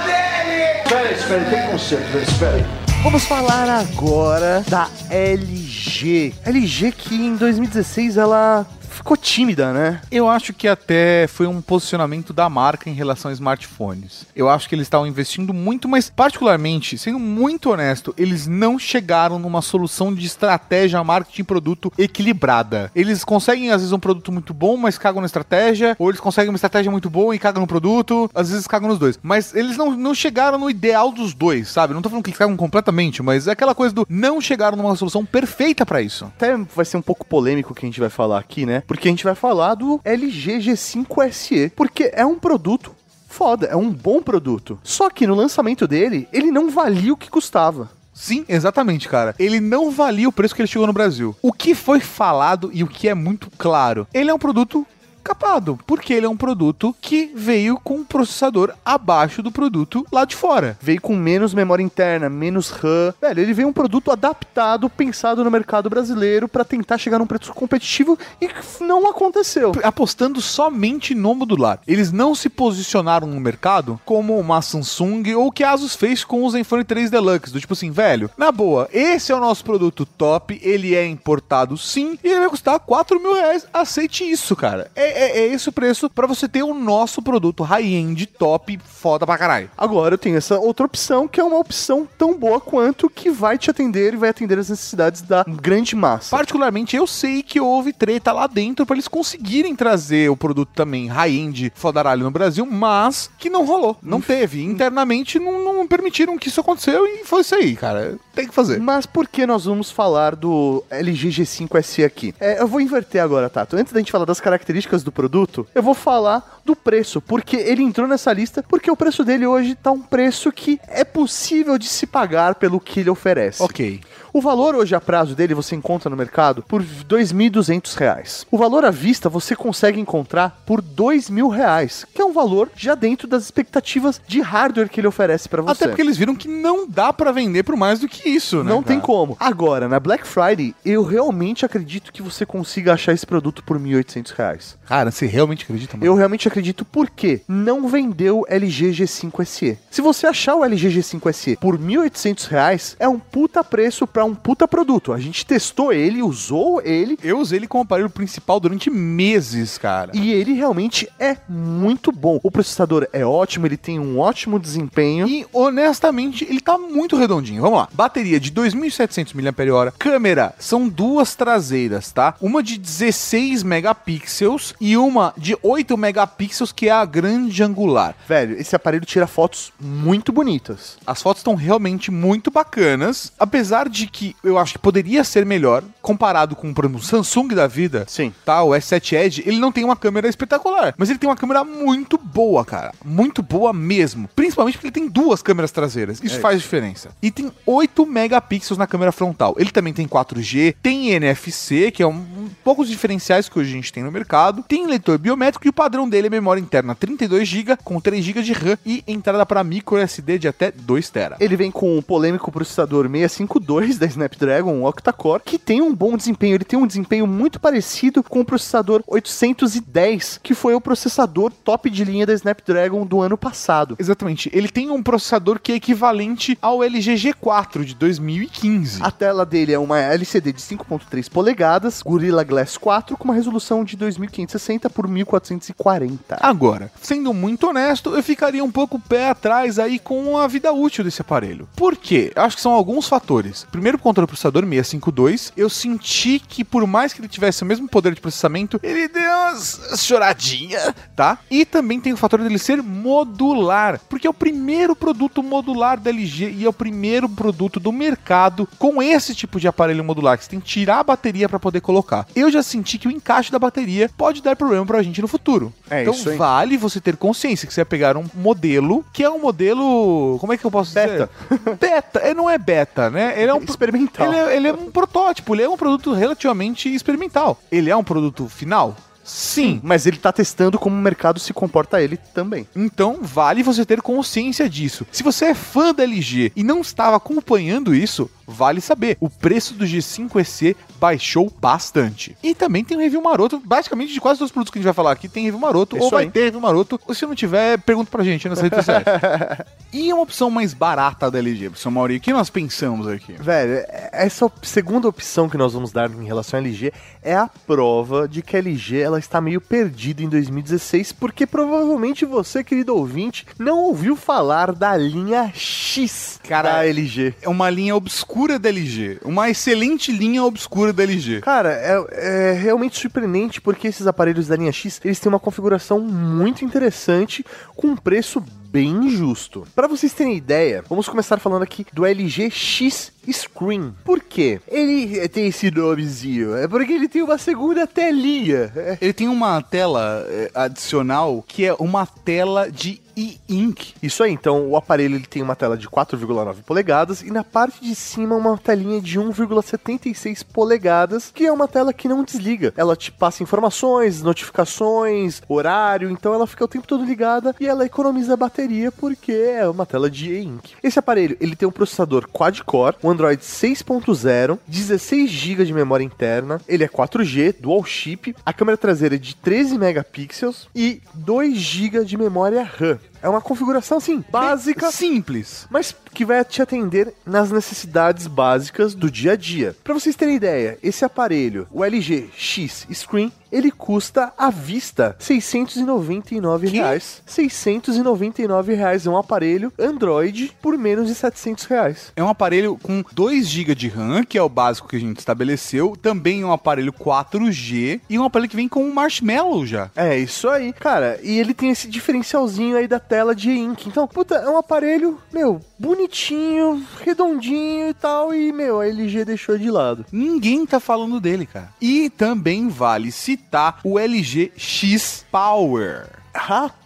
Dele! Espera tem conserto, espera aí. Vamos falar agora da LG. LG que em 2016 ela ficou tímida, né? Eu acho que até foi um posicionamento da marca em relação a smartphones. Eu acho que eles estavam investindo muito, mas particularmente, sendo muito honesto, eles não chegaram numa solução de estratégia marketing produto equilibrada. Eles conseguem às vezes um produto muito bom, mas cagam na estratégia, ou eles conseguem uma estratégia muito boa e cagam no produto, às vezes cagam nos dois. Mas eles não, não chegaram no ideal dos dois, sabe? Não tô falando que eles cagam completamente, mas é aquela coisa do não chegaram numa solução perfeita pra isso. Até vai ser um pouco polêmico o que a gente vai falar aqui, né? Porque a gente vai falar do LG G5 SE, porque é um produto foda, é um bom produto. Só que no lançamento dele, ele não valia o que custava. Sim, exatamente, cara. Ele não valia o preço que ele chegou no Brasil. O que foi falado e o que é muito claro, ele é um produto capado, porque ele é um produto que veio com um processador abaixo do produto lá de fora. Veio com menos memória interna, menos RAM. Velho, ele veio um produto adaptado, pensado no mercado brasileiro pra tentar chegar num preço competitivo e não aconteceu. Apostando somente no modular. Eles não se posicionaram no mercado como uma Samsung ou o que a Asus fez com o Zenfone 3 Deluxe. Do tipo assim, velho, na boa, esse é o nosso produto top, ele é importado sim, e ele vai custar 4 mil reais. Aceite isso, cara. É é, é esse o preço pra você ter o nosso produto high-end, top, foda pra caralho. Agora eu tenho essa outra opção, que é uma opção tão boa quanto que vai te atender e vai atender as necessidades da grande massa. Particularmente, eu sei que houve treta lá dentro pra eles conseguirem trazer o produto também high-end, fodaralho no Brasil, mas que não rolou, não teve. Internamente não, não permitiram que isso aconteceu e foi isso aí, cara. Tem que fazer. Mas por que nós vamos falar do LG G5 SE aqui? É, eu vou inverter agora, Tato. Antes da gente falar das características do produto, eu vou falar do preço, porque ele entrou nessa lista porque o preço dele hoje tá um preço que é possível de se pagar pelo que ele oferece. Ok. O valor hoje a prazo dele você encontra no mercado por 2.200 reais. O valor à vista você consegue encontrar por 2.000 reais, que é um valor já dentro das expectativas de hardware que ele oferece para você. Até porque eles viram que não dá pra vender por mais do que isso, né? Não tem como. Agora, na Black Friday, eu realmente acredito que você consiga achar esse produto por 1.800 reais. Cara, você realmente acredita, mano? Eu realmente acredito porque não vendeu LG G5 SE. Se você achar o LG G5 SE por 1.800 reais, é um puta preço pra um puta produto. A gente testou ele, usou ele Eu usei ele como aparelho principal durante meses, cara. e ele realmente é muito bom. O processador é ótimo, ele tem um ótimo desempenho. E honestamente, ele tá muito redondinho. Vamos lá. Bateria de 2700 mAh. Câmera são duas traseiras, tá? Uma de 16 megapixels e uma de 8 megapixels, que é a grande angular. Velho, esse aparelho tira fotos muito bonitas. As fotos estão realmente muito bacanas, apesar de que eu acho que poderia ser melhor comparado com, por exemplo, o Samsung da vida. Sim. Tá, o S7 Edge, ele não tem uma câmera espetacular, mas ele tem uma câmera muito boa, cara. Muito boa mesmo. Principalmente porque ele tem duas câmeras traseiras. Isso faz diferença. E tem 8 megapixels na câmera frontal. Ele também tem 4G, tem NFC, que é um, um poucos diferenciais que hoje a gente tem no mercado. Tem leitor biométrico e o padrão dele é memória interna 32 GB com 3 GB de RAM e entrada para micro SD de até 2 TB. Ele vem com o polêmico processador 652 da Snapdragon octa-core, que tem um bom desempenho. Ele tem um desempenho muito parecido com o processador 810, que foi o processador top de linha da Snapdragon do ano passado. Exatamente. Ele tem um processador que é equivalente ao LG G4 de 2015. A tela dele é uma LCD de 5.3 polegadas, Gorilla Glass 4, com uma resolução de 2560 por 1440. Agora, sendo muito honesto, eu ficaria um pouco pé atrás aí com a vida útil desse aparelho. Por quê? Eu acho que são alguns fatores. Primeiro, por conta do processador 652, eu senti que por mais que ele tivesse o mesmo poder de processamento, ele deu umas choradinhas, tá? E também tem o fator dele ser modular, porque é o primeiro produto modular da LG e é o primeiro produto do mercado com esse tipo de aparelho modular, que você tem que tirar a bateria para poder colocar. Eu já senti que o encaixe da bateria pode dar problema pra gente no futuro. É então isso vale você ter consciência que você vai pegar um modelo que é um modelo, como é que eu posso Beta. dizer? Beta. Ele não é beta, né? Ele é um Experimental. Ele é, ele é um protótipo, ele é um produto relativamente experimental. Ele é um produto final? Sim. Mas ele tá testando como o mercado se comporta ele também. Então vale você ter consciência disso. Se você é fã da LG e não estava acompanhando isso, vale saber. O preço do G5EC baixou bastante. E também tem um review maroto, basicamente de quase todos os produtos que a gente vai falar aqui tem review maroto, Isso ou vai aí. ter review maroto, ou se não tiver, pergunta pra gente nas redes sociais. e uma opção mais barata da LG, professor Mauri, o que nós pensamos aqui? Velho, essa op- segunda opção que nós vamos dar em relação à LG é a prova de que a LG ela está meio perdida em 2016, porque provavelmente você, querido ouvinte, não ouviu falar da linha X Cara, da LG. É uma linha obscura da LG, uma excelente linha obscura da LG. Cara, é, é realmente surpreendente porque esses aparelhos da linha X, eles têm uma configuração muito interessante com um preço bem justo. Para vocês terem ideia, vamos começar falando aqui do LG X Screen. Por quê? Ele tem esse nomezinho. É porque ele tem uma segunda telinha. Ele tem uma tela eh, adicional que é uma tela de e-ink. Isso aí, então o aparelho ele tem uma tela de 4,9 polegadas e na parte de cima uma telinha de 1,76 polegadas, que é uma tela que não desliga. Ela te passa informações, notificações, horário, então ela fica o tempo todo ligada e ela economiza bateria porque é uma tela de e-ink. Esse aparelho, ele tem um processador quad-core, um Android 6.0, 16 GB de memória interna, ele é 4G, dual chip, a câmera traseira é de 13 megapixels e 2 GB de memória RAM. É uma configuração, assim, básica, Simples. mas que vai te atender nas necessidades básicas do dia a dia. Pra vocês terem ideia, esse aparelho, o LG X Screen, ele custa à vista 699 reais. 699 reais é um aparelho Android por menos de 700 reais. É um aparelho com 2 GB de RAM, que é o básico que a gente estabeleceu. Também um aparelho 4G e um aparelho que vem com um Marshmallow já. É, isso aí. Cara, e ele tem esse diferencialzinho aí da tela de ink. Então, puta, é um aparelho, meu, bonitinho, redondinho e tal. E, meu, a LG deixou de lado. Ninguém tá falando dele, cara. E também vale citar o LG X Power. Rapaz,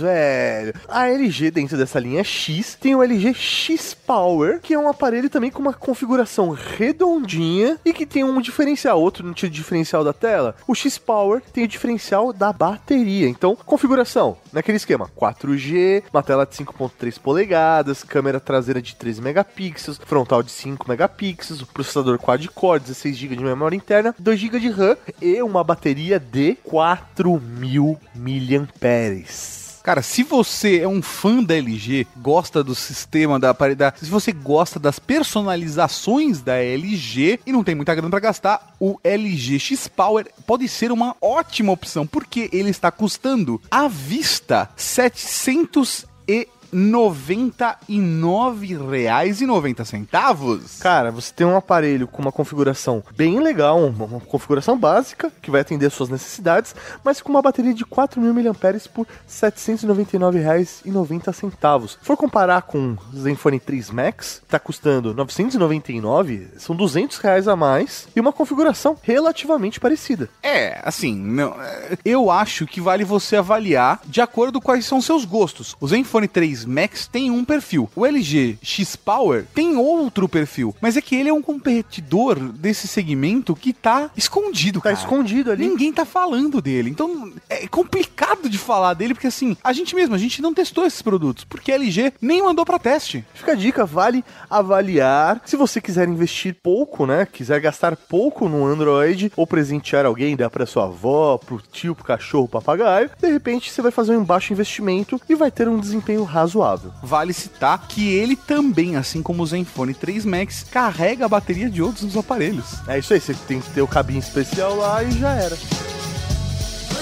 velho. A LG dentro dessa linha X tem o LG X Power, que é um aparelho também com uma configuração redondinha e que tem um diferencial, outro tipo de diferencial da tela. O X Power tem o diferencial da bateria. Então, configuração naquele esquema: 4G, uma tela de 5.3 polegadas, câmera traseira de 13 megapixels, frontal de 5 megapixels, processador quad-core, 16 GB de memória interna, 2 GB de RAM e uma bateria de 4000 Cara, se você é um fã da LG, gosta do sistema da aparelho, se você gosta das personalizações da LG e não tem muita grana pra gastar, o LG X Power pode ser uma ótima opção, porque ele está custando à vista 700 e R$99,90. Cara, você tem um aparelho com uma configuração bem legal, uma, configuração básica, que vai atender às suas necessidades, mas com uma bateria de 4.000 mAh por R$ 799,90. Se for comparar com o Zenfone 3 Max, tá custando 999, são 200 reais a mais, e uma configuração relativamente parecida. É, assim, não, é, eu acho que vale você avaliar de acordo com quais são seus gostos. O Zenfone 3 Max tem um perfil. O LG X Power tem outro perfil. Mas é que ele é um competidor desse segmento que tá escondido, Tá cara. escondido ali. Ninguém tá falando dele. Então é complicado de falar dele, porque assim, a gente mesmo, a gente não testou esses produtos, porque a LG nem mandou pra teste. Fica a dica, vale avaliar. Se você quiser investir pouco, né? Quiser gastar pouco no Android ou presentear alguém, dar pra sua avó, pro tio, pro cachorro, pro papagaio, de repente você vai fazer um baixo investimento e vai ter um desempenho razoável. Vale citar que ele também, assim como o Zenfone 3 Max, carrega a bateria de outros dos aparelhos. É isso aí, você tem que ter o cabinho especial lá e já era.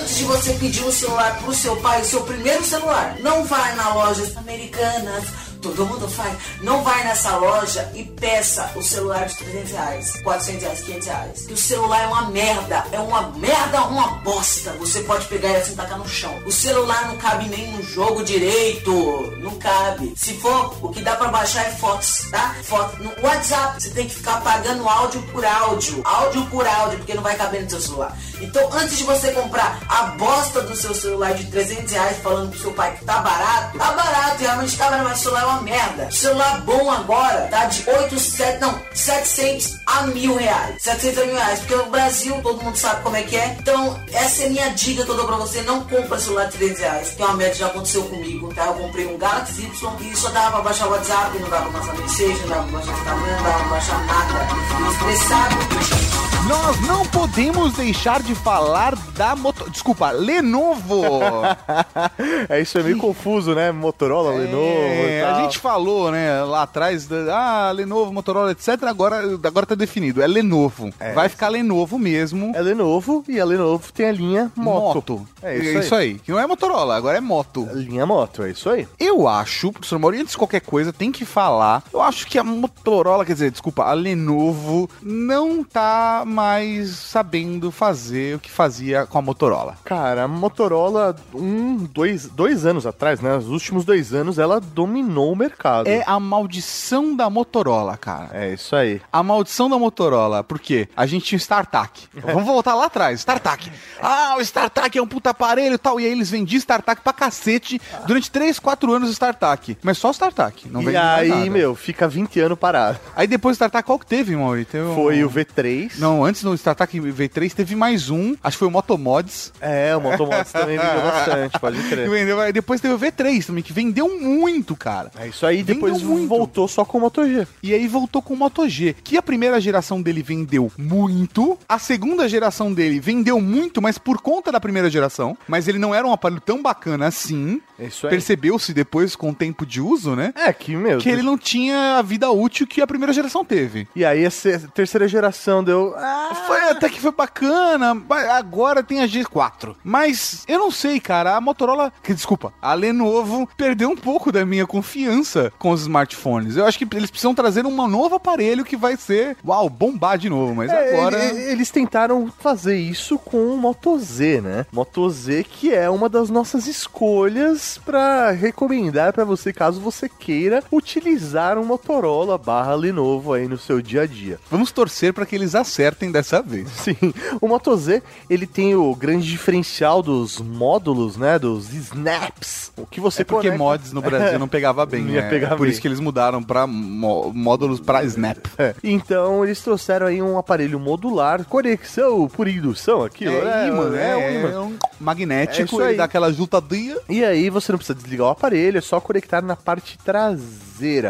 Antes de você pedir um celular pro seu pai, o seu primeiro celular, não vai na lojas americanas, todo mundo faz. Não vai nessa loja e peça o celular de 300 reais, 400 reais, 500 reais. Que o celular é uma merda, é uma merda, uma bosta. Você pode pegar e assim tacar no chão. O celular não cabe nem no jogo direito, não cabe. Se for, o que dá pra baixar é fotos, tá? Foto no WhatsApp, você tem que ficar pagando áudio por áudio, áudio por áudio, porque não vai caber no seu celular. Então, antes de você comprar a bosta do seu celular de 300 reais falando pro seu pai que tá barato, tá barato, realmente tá barato, mas o celular é uma merda. Celular bom agora tá de 8, 7, não, 700 a mil reais. 700 a mil reais, porque no Brasil todo mundo sabe como é que é. Então, essa é minha dica que eu dou pra você. Não compra celular de 300 reais, que é uma merda, já aconteceu comigo, tá? Eu comprei um Galaxy Y e só dava pra baixar o WhatsApp, não dava pra baixar mensagem, não dava pra baixar Instagram, não dava pra baixar nada. Fiquei estressado. Nós não podemos deixar de falar da moto... Desculpa, Lenovo. é isso, é meio confuso, né? Motorola, Lenovo. É, tal. a gente falou, né, lá atrás, da- ah, Lenovo, Motorola, etc. Agora, agora tá definido, é Lenovo. Vai ficar Lenovo mesmo. É Lenovo e a Lenovo tem a linha moto. É É isso, aí. Que não é Motorola, agora é moto. Linha moto, é isso aí. Eu acho, professor Mauro, antes de qualquer coisa, tem que falar. Eu acho que a Motorola, quer dizer, desculpa, a Lenovo não tá mais sabendo fazer o que fazia com a Motorola. Cara, a Motorola, um, dois, dois anos atrás, né? Os últimos dois anos, ela dominou o mercado. É a maldição da Motorola, cara. É isso aí. A maldição da Motorola, por quê? A gente tinha o StarTAC. Vamos voltar lá atrás, StarTAC. Ah, o StarTAC é um puta aparelho e tal. E aí eles vendiam StarTAC pra cacete durante 3, 4 anos o StarTAC. Mas só o StarTAC, não e vendia mais aí, nada. meu, fica 20 anos parado. Aí depois do StarTAC, qual que teve, Mauri? Teve um- Foi o V3. Não, antes do StarTAC V3 teve mais um, acho que foi o Motomods. É, o Motomods também vendeu bastante, pode crer. vendeu, depois teve o V3 também, que vendeu muito, cara. É isso aí, Vendeu depois muito. voltou só com o Moto G. E aí voltou com o Moto G, que a primeira geração dele vendeu muito, a segunda geração dele vendeu muito, mas por conta da primeira geração, mas ele não era um aparelho tão bacana assim. É isso aí. Percebeu-se depois com o tempo de uso, né? É, que, meu... Que ele não tinha a vida útil que a primeira geração teve. E aí a terceira geração deu... Ah, Foi até que foi bacana, agora tem a G4. Mas eu não sei, cara, a Motorola, que desculpa, a Lenovo perdeu um pouco da minha confiança com os smartphones. Eu acho que eles precisam trazer um novo aparelho que vai ser, uau, bombar de novo, mas É, agora ele- eles tentaram fazer isso com o Moto Z, né? Moto Z que é uma das nossas escolhas pra recomendar pra você caso você queira utilizar um Motorola barra Lenovo aí no seu dia a dia. vamos torcer para que eles acertem dessa vez. Sim, o Moto Z, ele tem o grande diferencial dos módulos, né, dos snaps, o que você É porque conecta- mods no Brasil não pegava bem, Não ia né? pegar Por bem. isso que eles mudaram para módulos para Snap. É, Então eles trouxeram aí um aparelho modular, conexão por indução aqui, É, imã, né? é um É, um É magnético, isso ele aí. dá aquela jutadinha. E aí você não precisa desligar o aparelho, é só conectar na parte traseira.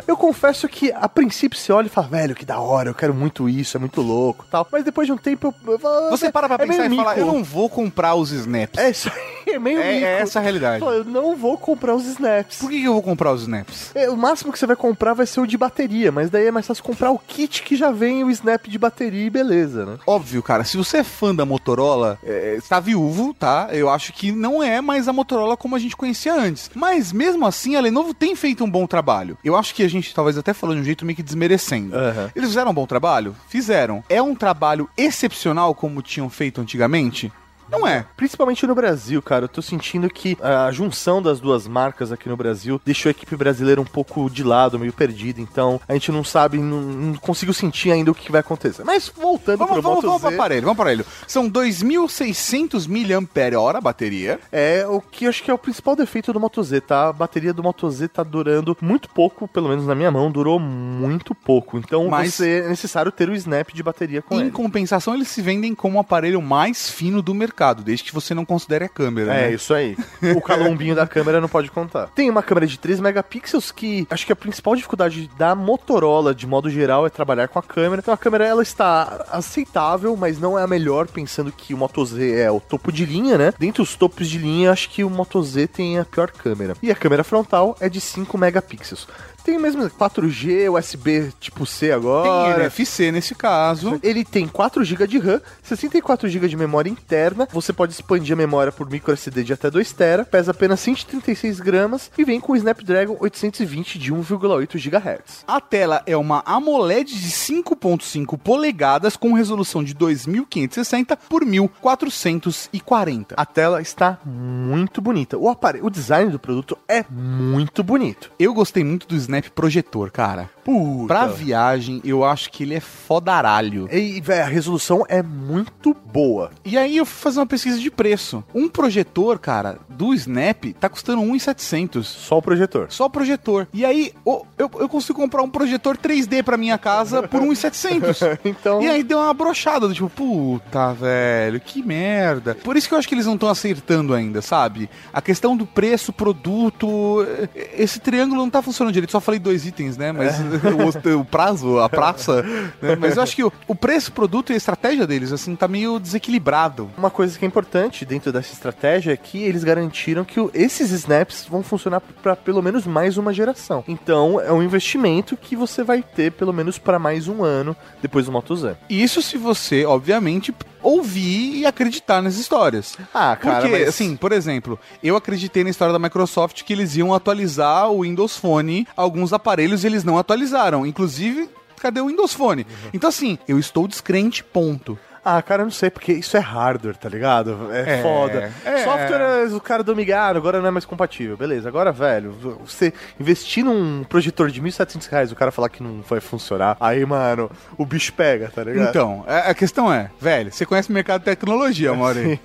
Eu confesso que a princípio você olha e fala, velho, que da hora, eu quero muito isso, é muito louco tal. Mas depois de um tempo eu, eu falo, Você para pra é pensar e mico. eu não vou comprar os snaps. É isso aí, é meio É- mico. é essa a realidade. Fala, Eu não vou comprar os snaps. Por que que eu vou comprar os snaps? É, o máximo que você vai comprar vai ser o de bateria, mas daí é mais fácil comprar o kit que já vem o snap de bateria e beleza, né? Óbvio, cara, se você é fã da Motorola, é, está viúvo, tá? Eu acho que não é mais a Motorola como a gente conhecia antes. Mas mesmo assim, a Lenovo tem feito um bom trabalho. Eu acho que a gente talvez até falou de um jeito meio que desmerecendo. Aham. Eles fizeram um bom trabalho? Fizeram. É um trabalho excepcional como tinham feito antigamente? Não é. Principalmente no Brasil, cara. Eu tô sentindo que a junção das duas marcas aqui no Brasil deixou a equipe brasileira um pouco de lado, meio perdida. Então a gente não sabe, não, não consigo sentir ainda o que vai acontecer. Mas voltando Vamos, pro vamos, Moto vamos pro Z, aparelho, vamos aparelho. São 2.600 mAh a bateria. é o que eu acho que é o principal defeito do Moto Z, tá? A bateria do Moto Z tá durando muito pouco, pelo menos na minha mão, durou muito pouco. Então Mas- é necessário ter o snap de bateria com Em ele. compensação, eles se vendem como o aparelho mais fino do mercado, desde que você não considere a câmera. É, né? isso aí. O calombinho da câmera não pode contar. Tem uma câmera de 3 megapixels que acho que a principal dificuldade da Motorola, de modo geral, é trabalhar com a câmera. Então a câmera ela está aceitável, mas não é a melhor, pensando que o Moto Z é o topo de linha, né? Dentre os topos de linha, acho que o Moto Z tem a pior câmera. E a câmera frontal é de 5 megapixels. Tem mesmo 4G, USB tipo C Tem agora. NFC nesse caso. Ele tem 4 GB de RAM, 64 GB de memória interna. Você pode expandir a memória por micro SD de até 2 TB, pesa apenas 136 gramas e vem com o Snapdragon 820 de 1,8 GHz. A tela é uma AMOLED de 5.5 polegadas com resolução de 2560 por 1440. A tela está muito bonita. O aparelho, o design do produto é muito bonito. Eu gostei muito do Snap Projetor, cara. Puta. Pra viagem, eu acho que ele é fodaralho. E, a resolução é muito boa. E aí eu fui fazer uma pesquisa de preço. Um projetor, cara, do Snap tá custando 1.700. Só o projetor. Só o projetor. E aí, ô, eu, eu consigo comprar um projetor 3D pra minha casa por 1.700. Então- E aí deu uma brochada do tipo, puta, velho, que merda. Por isso que eu acho que eles não estão acertando ainda, sabe? A questão do preço, produto. eh, Esse triângulo não tá funcionando direito. Só falei dois itens, né? Mas o, o prazo, a praça. né? Mas eu acho que o, o preço, produto e a estratégia deles, assim, tá meio desequilibrado. Uma coisa que é importante dentro dessa estratégia é que eles garantiram que esses snaps vão funcionar para pelo menos mais uma geração. Então é um investimento que você vai ter pelo menos para mais um ano depois do Moto Z. Isso se você, obviamente, ouvir e acreditar nas histórias. Ah, cara, Porque, mas- assim, por exemplo, eu acreditei na história da Microsoft que eles iam atualizar o Windows Phone, alguns aparelhos eles não atualizaram. Inclusive, cadê o Windows Phone? Então, assim, eu estou descrente, ponto. Ah, cara, eu não sei, porque isso é hardware, tá ligado? É, É, foda. é. Software, o cara do Migaro, agora não é mais compatível. Beleza, agora, velho, você investir num projetor de 1.700 reais, o cara falar que não vai funcionar, aí, mano, o bicho pega, tá ligado? Então, a a questão é, velho, você conhece o mercado de tecnologia, Mauri.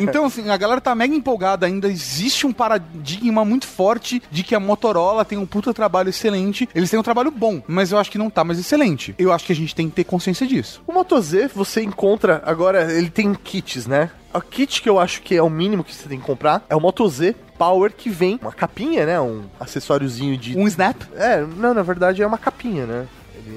Então, assim, a galera tá mega empolgada ainda. Existe um paradigma muito forte de que a Motorola tem um puta trabalho excelente. Eles têm um trabalho bom, mas eu acho que não tá mais excelente. Eu acho que a gente tem que ter consciência disso. O Moto Z, você encontra, agora, ele tem kits, né? O kit que eu acho que é o mínimo que você tem que comprar é o Moto Z Power, que vem uma capinha, né? Um acessóriozinho de... Um Snap? É, não, na verdade é uma capinha, né?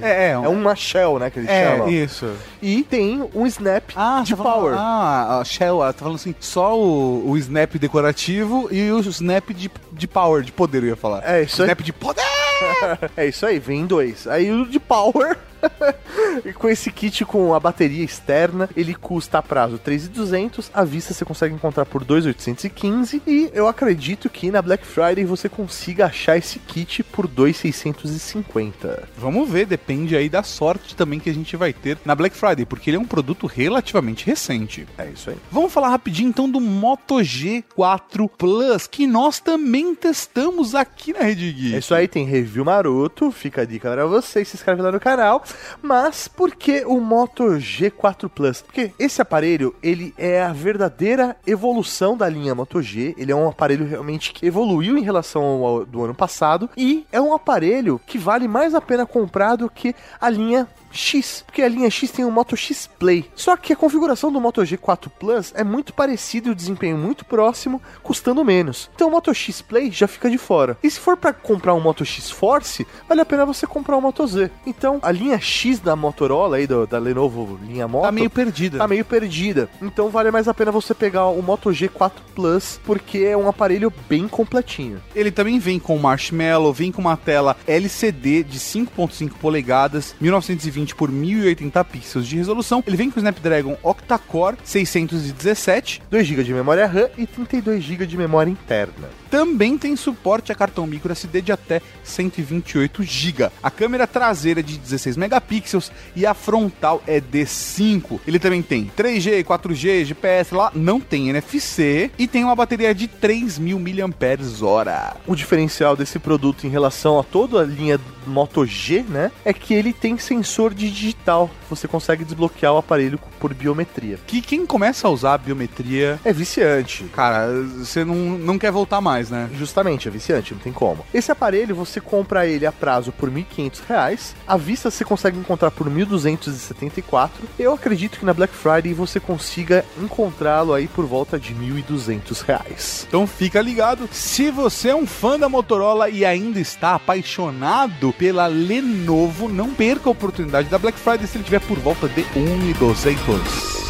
É, é, É uma shell, né, que eles É, chamam. isso. E tem um snap Ah, de tá falando- power. Ah, a Shell, ela tá falando assim, só o, o snap decorativo e o snap de, de power, de poder, eu ia falar. É, isso aí. Snap de poder! É isso aí, vem dois. Aí o de power, e com esse kit com a bateria externa, ele custa a prazo 3.200, à vista você consegue encontrar por 2.815 e eu acredito que na Black Friday você consiga achar esse kit por 2.650. Vamos ver, depende aí da sorte também que a gente vai ter na Black Friday, porque ele é um produto relativamente recente. É isso aí. Vamos falar rapidinho então do Moto G4 Plus, que nós também testamos aqui na Rede Geek. É isso aí, tem review maroto, fica a dica pra vocês, se inscreve lá no canal. Mas por que o Moto G4 Plus? Porque esse aparelho, ele é a verdadeira evolução da linha Moto G. Ele é um aparelho realmente que evoluiu em relação ao do ano passado e é um aparelho que vale mais a pena comprar do que a linha X, porque a linha X tem o Moto X Play. Só que a configuração do Moto G4 Plus é muito parecida e o desempenho muito próximo, custando menos. Então o Moto X Play já fica de fora. E se for para comprar um Moto X Force, vale a pena você comprar o Moto Z. Então a linha X da Motorola aí do- da Lenovo linha Moto Tá meio perdida. tá meio perdida. Então vale mais a pena você pegar o Moto G4 Plus, porque é um aparelho bem completinho. Ele também vem com Marshmallow, vem com uma tela LCD de 5.5 polegadas, 1920 por 1080 pixels de resolução. Ele vem com o Snapdragon Octa-Core 617. 2 GB de memória RAM e 32 GB de memória interna. Também tem suporte a cartão micro SD de até 128 GB. A câmera traseira é de 16 megapixels e a frontal é de 5. Ele também tem 3G, 4G, GPS lá, não tem NFC e tem uma bateria de 3000 mAh. O diferencial desse produto em relação a toda a linha Moto G, né, é que ele tem sensor de digital. Você consegue desbloquear o aparelho por biometria. Que quem começa a usar a biometria, É viciante. cara, você não, não quer voltar mais, né? Justamente, é viciante, não tem como. Esse aparelho você compra ele a prazo por 1.500 reais. à vista você consegue encontrar por R$ 1.274. Eu acredito que na Black Friday você consiga encontrá-lo aí por volta de 1.200 reais. Então fica ligado. Se você é um fã da Motorola e ainda está apaixonado pela Lenovo, não perca a oportunidade da Black Friday se ele tiver por volta de 1.200.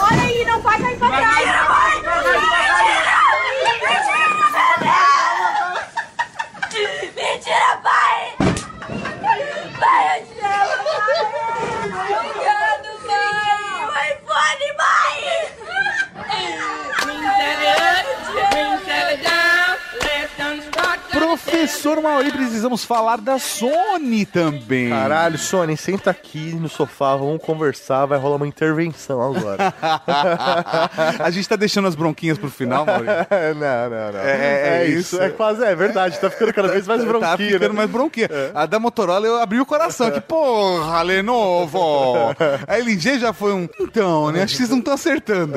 Olha aí, não vai pra trás! Mentira! Mentira, pai! Pai, eu te amo, pai! Obrigado, pai! O iPhone, pai! Professor Mauri, precisamos falar da Sony também. Caralho, Sony, senta aqui no sofá, vamos conversar, vai rolar uma intervenção agora. a gente tá deixando as bronquinhas pro final, Mauri. não, não, não. É- é isso. É quase, é verdade, tá ficando cada vez mais bronquinho. Tá ficando né? mais bronquinha. A da Motorola eu abri o coração. Que porra, Lenovo! A LG já foi um. Então, né? Acho que vocês não estão acertando.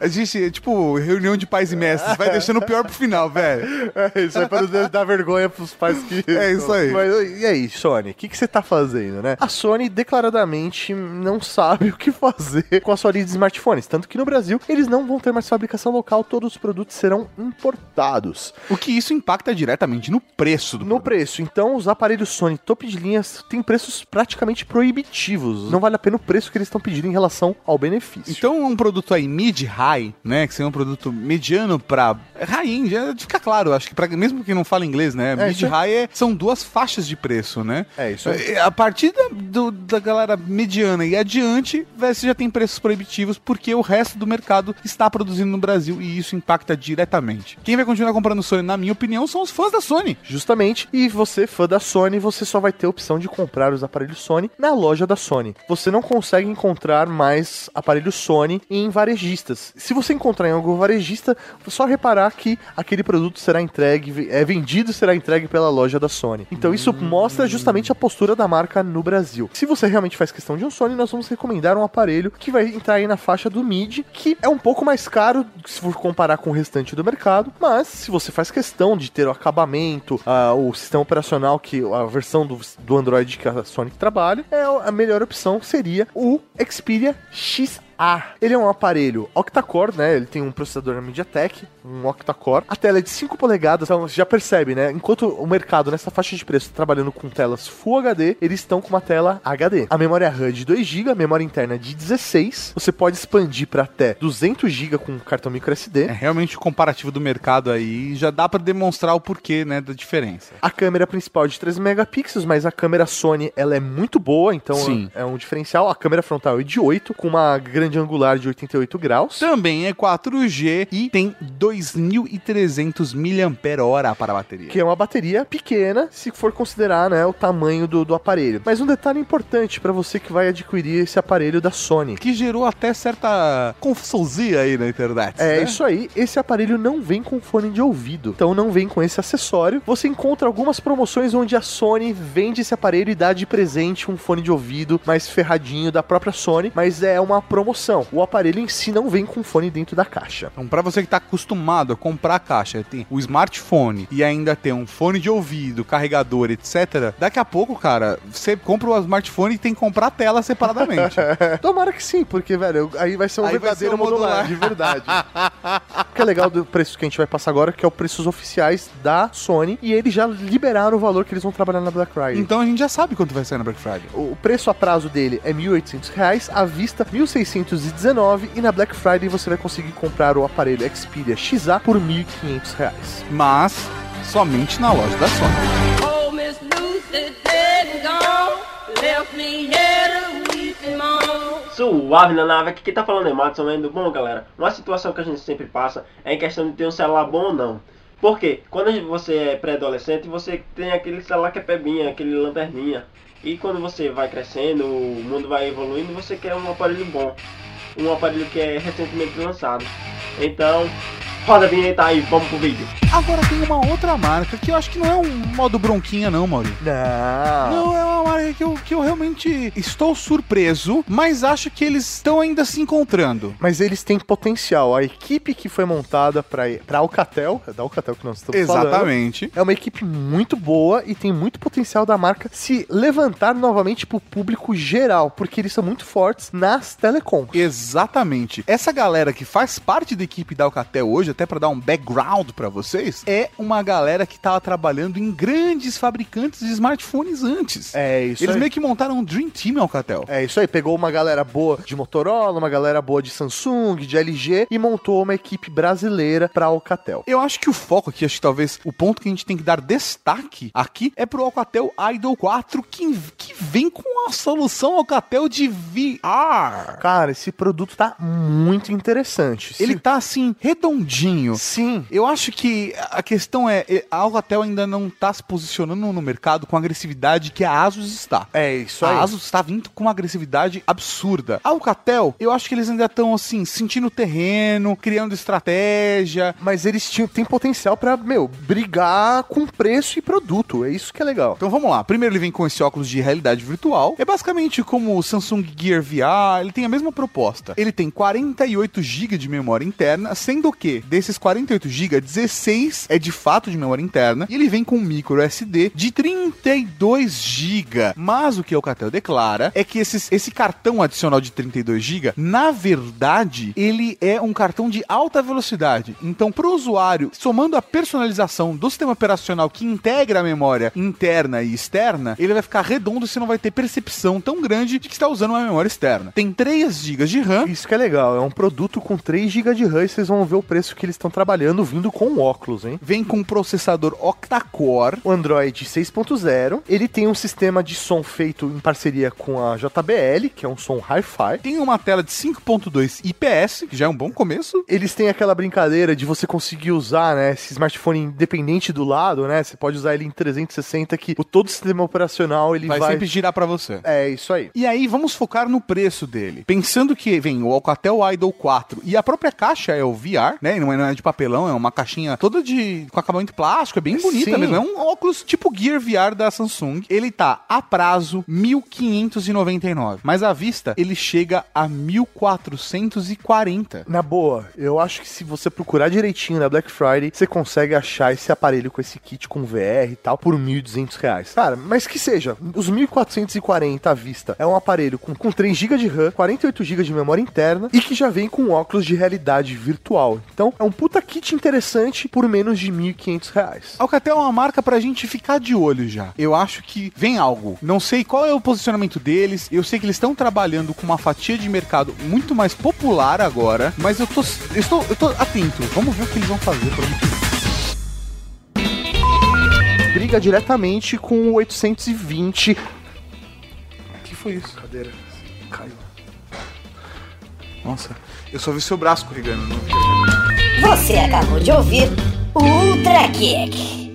A gente, tipo, reunião de pais e mestres, vai deixando o pior pro final, velho. É isso aí pra não dar vergonha pros pais que. É isso aí. Mas, e aí, Sony, o que, que você tá fazendo, né? A Sony declaradamente não sabe o que fazer com a sua linha de smartphones. Tanto que no Brasil eles não vão ter mais fabricação local, todos os produtos serão importados. O que isso impacta diretamente no preço do No preço, então os aparelhos Sony top de linhas têm preços praticamente proibitivos. Não vale a pena o preço que eles estão pedindo em relação ao benefício. Então, um produto aí mid-high, né? Que seria um produto mediano pra. High-end, já fica claro. Acho que pra, mesmo que não fala inglês, né? É, mid-high é- são duas faixas de preço, né? É isso aí. É, A partir da, do- da galera mediana e adiante, você já tem preços proibitivos porque o resto do mercado está produzindo no Brasil e isso impacta diretamente. Quem vai continuar comprando Sony, na minha opinião, são os fãs da Sony. Justamente, e você, fã da Sony, você só vai ter a opção de comprar os aparelhos Sony na loja da Sony. Você não consegue encontrar mais aparelhos Sony em varejistas. Se você encontrar em algum varejista, é só reparar que aquele produto será entregue, é vendido e será entregue pela loja da Sony. Então isso mostra justamente a postura da marca no Brasil. Se você realmente faz questão de um Sony, nós vamos recomendar um aparelho que vai entrar aí na faixa do mid, que é um pouco mais caro se for comparar com o restante do mercado, mas se você faz questão de ter o acabamento, o sistema operacional que a versão do, do Android que a Sony trabalha, é a melhor opção seria o Xperia A. Ele é um aparelho octa-core, né? Ele tem um processador na MediaTek, um octa-core. A tela é de 5 polegadas, então você já percebe, né? Enquanto o mercado nessa faixa de preço tá trabalhando com telas Full HD, eles estão com uma tela HD. A memória RAM é de 2 GB, a memória interna é de 16. Você pode expandir para até 200 GB com cartão micro SD. É realmente o comparativo do mercado aí já dá pra demonstrar o porquê, né, da diferença. A câmera principal é de 13 megapixels, mas a câmera Sony ela é muito boa, então Sim. é um diferencial. A câmera frontal é de 8, com uma grande angular de 88 graus. Também é 4G e tem 2.300 mAh para a bateria. Que é uma bateria pequena, se for considerar né, o tamanho do, do aparelho. Mas um detalhe importante para você que vai adquirir esse aparelho da Sony. Que gerou até certa confusão aí na internet. É né? isso aí, esse aparelho não vem com fone de ouvido, então não vem com esse acessório. Você encontra algumas promoções onde a Sony vende esse aparelho e dá de presente um fone de ouvido mais ferradinho da própria Sony, mas é uma promoção. O aparelho em si não vem com fone dentro da caixa. Então, pra você que tá acostumado a comprar a caixa, tem o smartphone e ainda tem um fone de ouvido, carregador, etc. Daqui a pouco, cara, você compra o smartphone e tem que comprar a tela separadamente. Tomara que sim, porque, velho, aí vai ser um Aí verdadeiro ser um modular. modular, de verdade. o que é legal do preço que a gente vai passar agora, que é o preços oficiais da Sony, e eles já liberaram o valor que eles vão trabalhar na Black Friday. então a gente já sabe quanto vai sair na Black Friday. O preço a prazo dele é 1.800 reais, à vista R$ 1.619 e na Black Friday você vai conseguir comprar o aparelho Xperia XA por 1.500 reais. Mas somente na loja da Sony. Oh, Miss Lucy dead and gone, left me here to weep and moan. Suave na nave, aqui quem tá falando é Matson Mendo. Bom, galera, uma situação que a gente sempre passa é em questão de ter um celular bom ou não. Porque quando você é pré-adolescente, você tem aquele celular que é pebinha, aquele lanterninha. E quando você vai crescendo, o mundo vai evoluindo, você quer um aparelho bom. Um aparelho que é recentemente lançado. Então, roda a vinheta aí, vamos pro vídeo. Agora tem uma outra marca que eu acho que não é um modo bronquinha, não, Maurício. Não. Não, é uma marca que eu, que eu realmente estou surpreso, mas acho que eles estão ainda se encontrando. Mas eles têm potencial. A equipe que foi montada pra, pra Alcatel, é da Alcatel que nós estamos falando. Exatamente. É uma equipe muito boa e tem muito potencial da marca se levantar novamente pro público geral, porque eles são muito fortes nas telecoms. Exatamente. Essa galera que faz parte da equipe da Alcatel hoje, até pra dar um background pra vocês, é uma galera que tava trabalhando em grandes fabricantes de smartphones antes. É isso Eles aí. meio que montaram um Dream Team Alcatel. É isso aí, pegou uma galera boa de Motorola, uma galera boa de Samsung, de LG e montou uma equipe brasileira pra Alcatel. Eu acho que o foco aqui, acho que talvez o ponto que a gente tem que dar destaque aqui é pro Alcatel Idol 4, que, que vem com a solução Alcatel de VR. Cara, esse produto tá muito interessante. Ele tá assim, redondinho. Sim. Eu acho que a questão é, a Alcatel ainda não tá se posicionando no mercado com a agressividade que a Asus está. É isso aí. A Asus está vindo com uma agressividade absurda. A Alcatel, eu acho que eles ainda estão assim, sentindo o terreno, criando estratégia. Mas eles tinham, têm potencial pra, meu, brigar com preço e produto. É isso que é legal. Então vamos lá. Primeiro ele vem com esse óculos de realidade virtual. É basicamente como o Samsung Gear VR, ele tem a mesma proposta. Ele tem 48 GB de memória interna, sendo que desses 48 GB, 16 é de fato de memória interna, e ele vem com um micro SD de 32 GB. Mas o que o Alcatel declara é que esses, esse cartão adicional de 32 GB, na verdade, ele é um cartão de alta velocidade. Então, para o usuário, somando a personalização do sistema operacional que integra a memória interna e externa, ele vai ficar redondo e você não vai ter percepção tão grande de que está usando uma memória externa. Tem 3 GB de RAM. Isso que é legal. É um produto com 3 GB de RAM e vocês vão ver o preço que eles estão trabalhando vindo com o óculos, hein? Vem com um processador octa-core. O Android 6.0. Ele tem um sistema de som feito em parceria com a JBL, que é um som hi-fi. Tem uma tela de 5.2 IPS, que já é um bom começo. Eles têm aquela brincadeira de você conseguir usar, né, esse smartphone independente do lado, né? Você pode usar ele em 360 que o todo o sistema operacional ele Vai, vai, sempre girar para você. É isso aí. E aí, vamos focar no preço dele. Pensando que vem o Alcatel Idol 4 e a própria caixa é o VR, né? Não é, não é de papelão, é uma caixinha toda de com acabamento plástico, é bem bonita Sim. mesmo. É um óculos tipo Gear VR da Samsung. Ele tá a prazo 1.599, mas à vista ele chega a 1.440. Na boa, eu acho que se você procurar direitinho na Black Friday, você consegue achar esse aparelho com esse kit com VR e tal por 1.200 reais. Cara, mas que seja, os 1.440 à vista é um aparelho com, com 3 GB de RAM, 48 GB de memória interna e que já vem com óculos de realidade virtual. Então é um puta kit interessante por menos de 1.500 reais. Alcatel é uma marca pra gente ficar de olho já. Eu acho que vem algo. Não sei qual é o posicionamento deles. Eu sei que eles estão trabalhando com uma fatia de mercado muito mais popular agora, mas eu tô, eu estou, eu tô atento. Vamos ver o que eles vão fazer pro ano que vem. Briga diretamente com o 820. O que foi isso? Cadeira. Caiu. Nossa, eu só vi seu braço escorregando. Não vi. Você acabou de ouvir o Ultra Kick.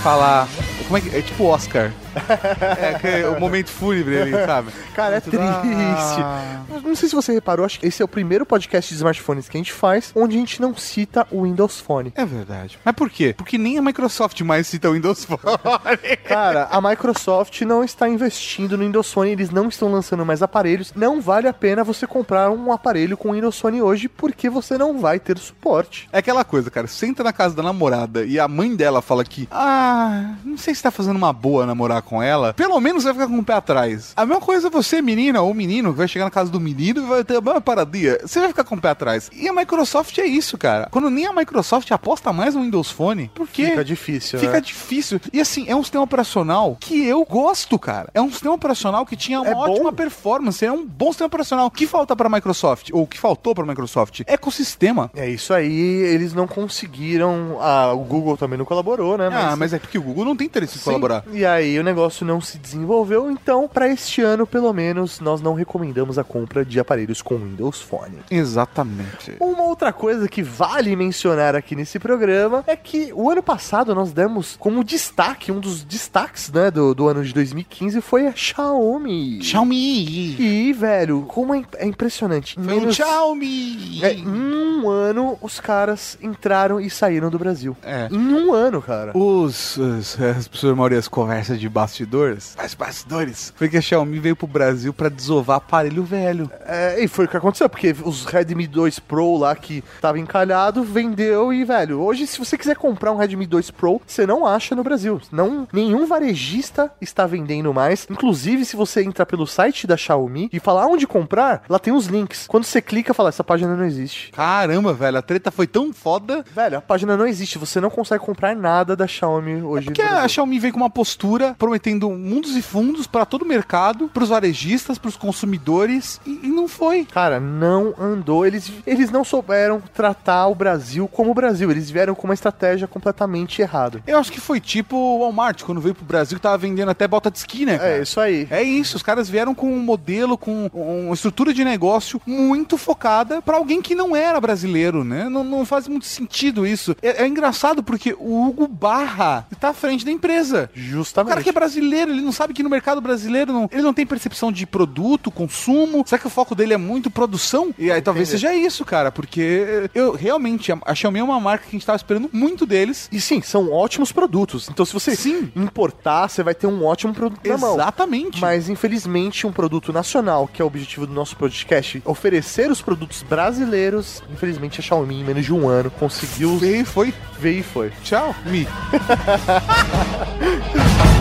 Falar. Como é que. É tipo Oscar. É, é o momento fúnebre ali, sabe? Cara, é triste. Ah. Não sei se você reparou, acho que esse é o primeiro podcast de smartphones que a gente faz onde a gente não cita o Windows Phone. É verdade. Mas por quê? Porque nem a Microsoft mais cita o Windows Phone. Cara, a Microsoft não está investindo no Windows Phone, eles não estão lançando mais aparelhos. Não vale a pena você comprar um aparelho com Windows Phone hoje porque você não vai ter suporte. É aquela coisa, cara. Senta na casa da namorada e a mãe dela fala que, ah, não sei se tá fazendo uma boa namorar com ela. Pelo menos vai ficar com o pé atrás. A mesma coisa você, menina ou menino, que vai chegar na casa do menino e vai ter a mesma paradinha. Você vai ficar com o pé atrás. E a Microsoft é isso, cara. Quando nem a Microsoft aposta mais no Windows Phone, por quê? Fica difícil, Fica né? difícil. E assim, é um sistema operacional que eu gosto, cara. É um sistema operacional que tinha uma É bom. ótima performance. É um bom sistema operacional. O que falta pra Microsoft? Ou o que faltou pra Microsoft? Ecossistema. É isso aí, eles não conseguiram. Ah, o Google também não colaborou, né? Ah, mas é porque o Google não tem interesse em Sim. colaborar. E aí o negócio não se desenvolveu, então para este ano, pelo menos, nós não recomendamos a compra de aparelhos com Windows Phone. Exatamente. Uma outra coisa que vale mencionar aqui nesse programa é que o ano passado nós demos como destaque, um dos destaques né, do, do ano de 2015 foi a Xiaomi. Xiaomi. E, velho, como é, é impressionante. Foi um menos- Xiaomi. É, em um ano, os caras entraram e saíram do Brasil. É. Em um ano, cara. Os, os, as pessoas maioria as conversas de bastidores, as bastidores, foi que a Xiaomi veio pro Brasil pra desovar aparelho velho. É, e foi o que aconteceu, porque os Redmi 2 Pro lá que tava encalhado, vendeu e, velho, hoje se você quiser comprar um Redmi 2 Pro, você não acha no Brasil. Não, nenhum varejista está vendendo mais. Inclusive, se você entrar pelo site da Xiaomi e falar onde comprar, lá tem os links. Quando você clica, fala, essa página não existe. Caramba, velho, a treta foi tão foda. Velho, a página não existe, você não consegue comprar nada da Xiaomi hoje. Porque no a Brasil. Xiaomi veio com uma postura prometendo mundos e fundos pra todo o mercado, pros varejistas, pros consumidores, e, e não foi. Cara, não andou. Eles, eles não souberam tratar o Brasil como o Brasil. Eles vieram com uma estratégia completamente errada. Eu acho que foi tipo o Walmart, quando veio pro Brasil, que tava vendendo até bota de esqui, né? cara? É isso aí. É isso, os caras vieram com um modelo, com uma estrutura de negócio muito focada pra alguém que não era brasileiro, né? Não, não faz muito sentido isso. É, é engraçado porque o Hugo Barra tá à frente da empresa. O Justamente. cara que é brasileiro, ele não sabe que no mercado brasileiro não- ele não tem percepção de produto, consumo. Será que o foco dele é muito produção? E aí talvez seja isso, cara, porque eu realmente a- Xiaomi é uma marca que a gente tava esperando muito deles. E sim, são ótimos produtos. Então, se você Sim. importar, você vai ter um ótimo produto na mão. Exatamente. Mas, infelizmente, um produto nacional, que é o objetivo do nosso podcast, oferecer os produtos brasileiros, infelizmente, a Xiaomi, em menos de um ano, conseguiu Veio e foi. ver e foi. Tchau, Mi. Ah!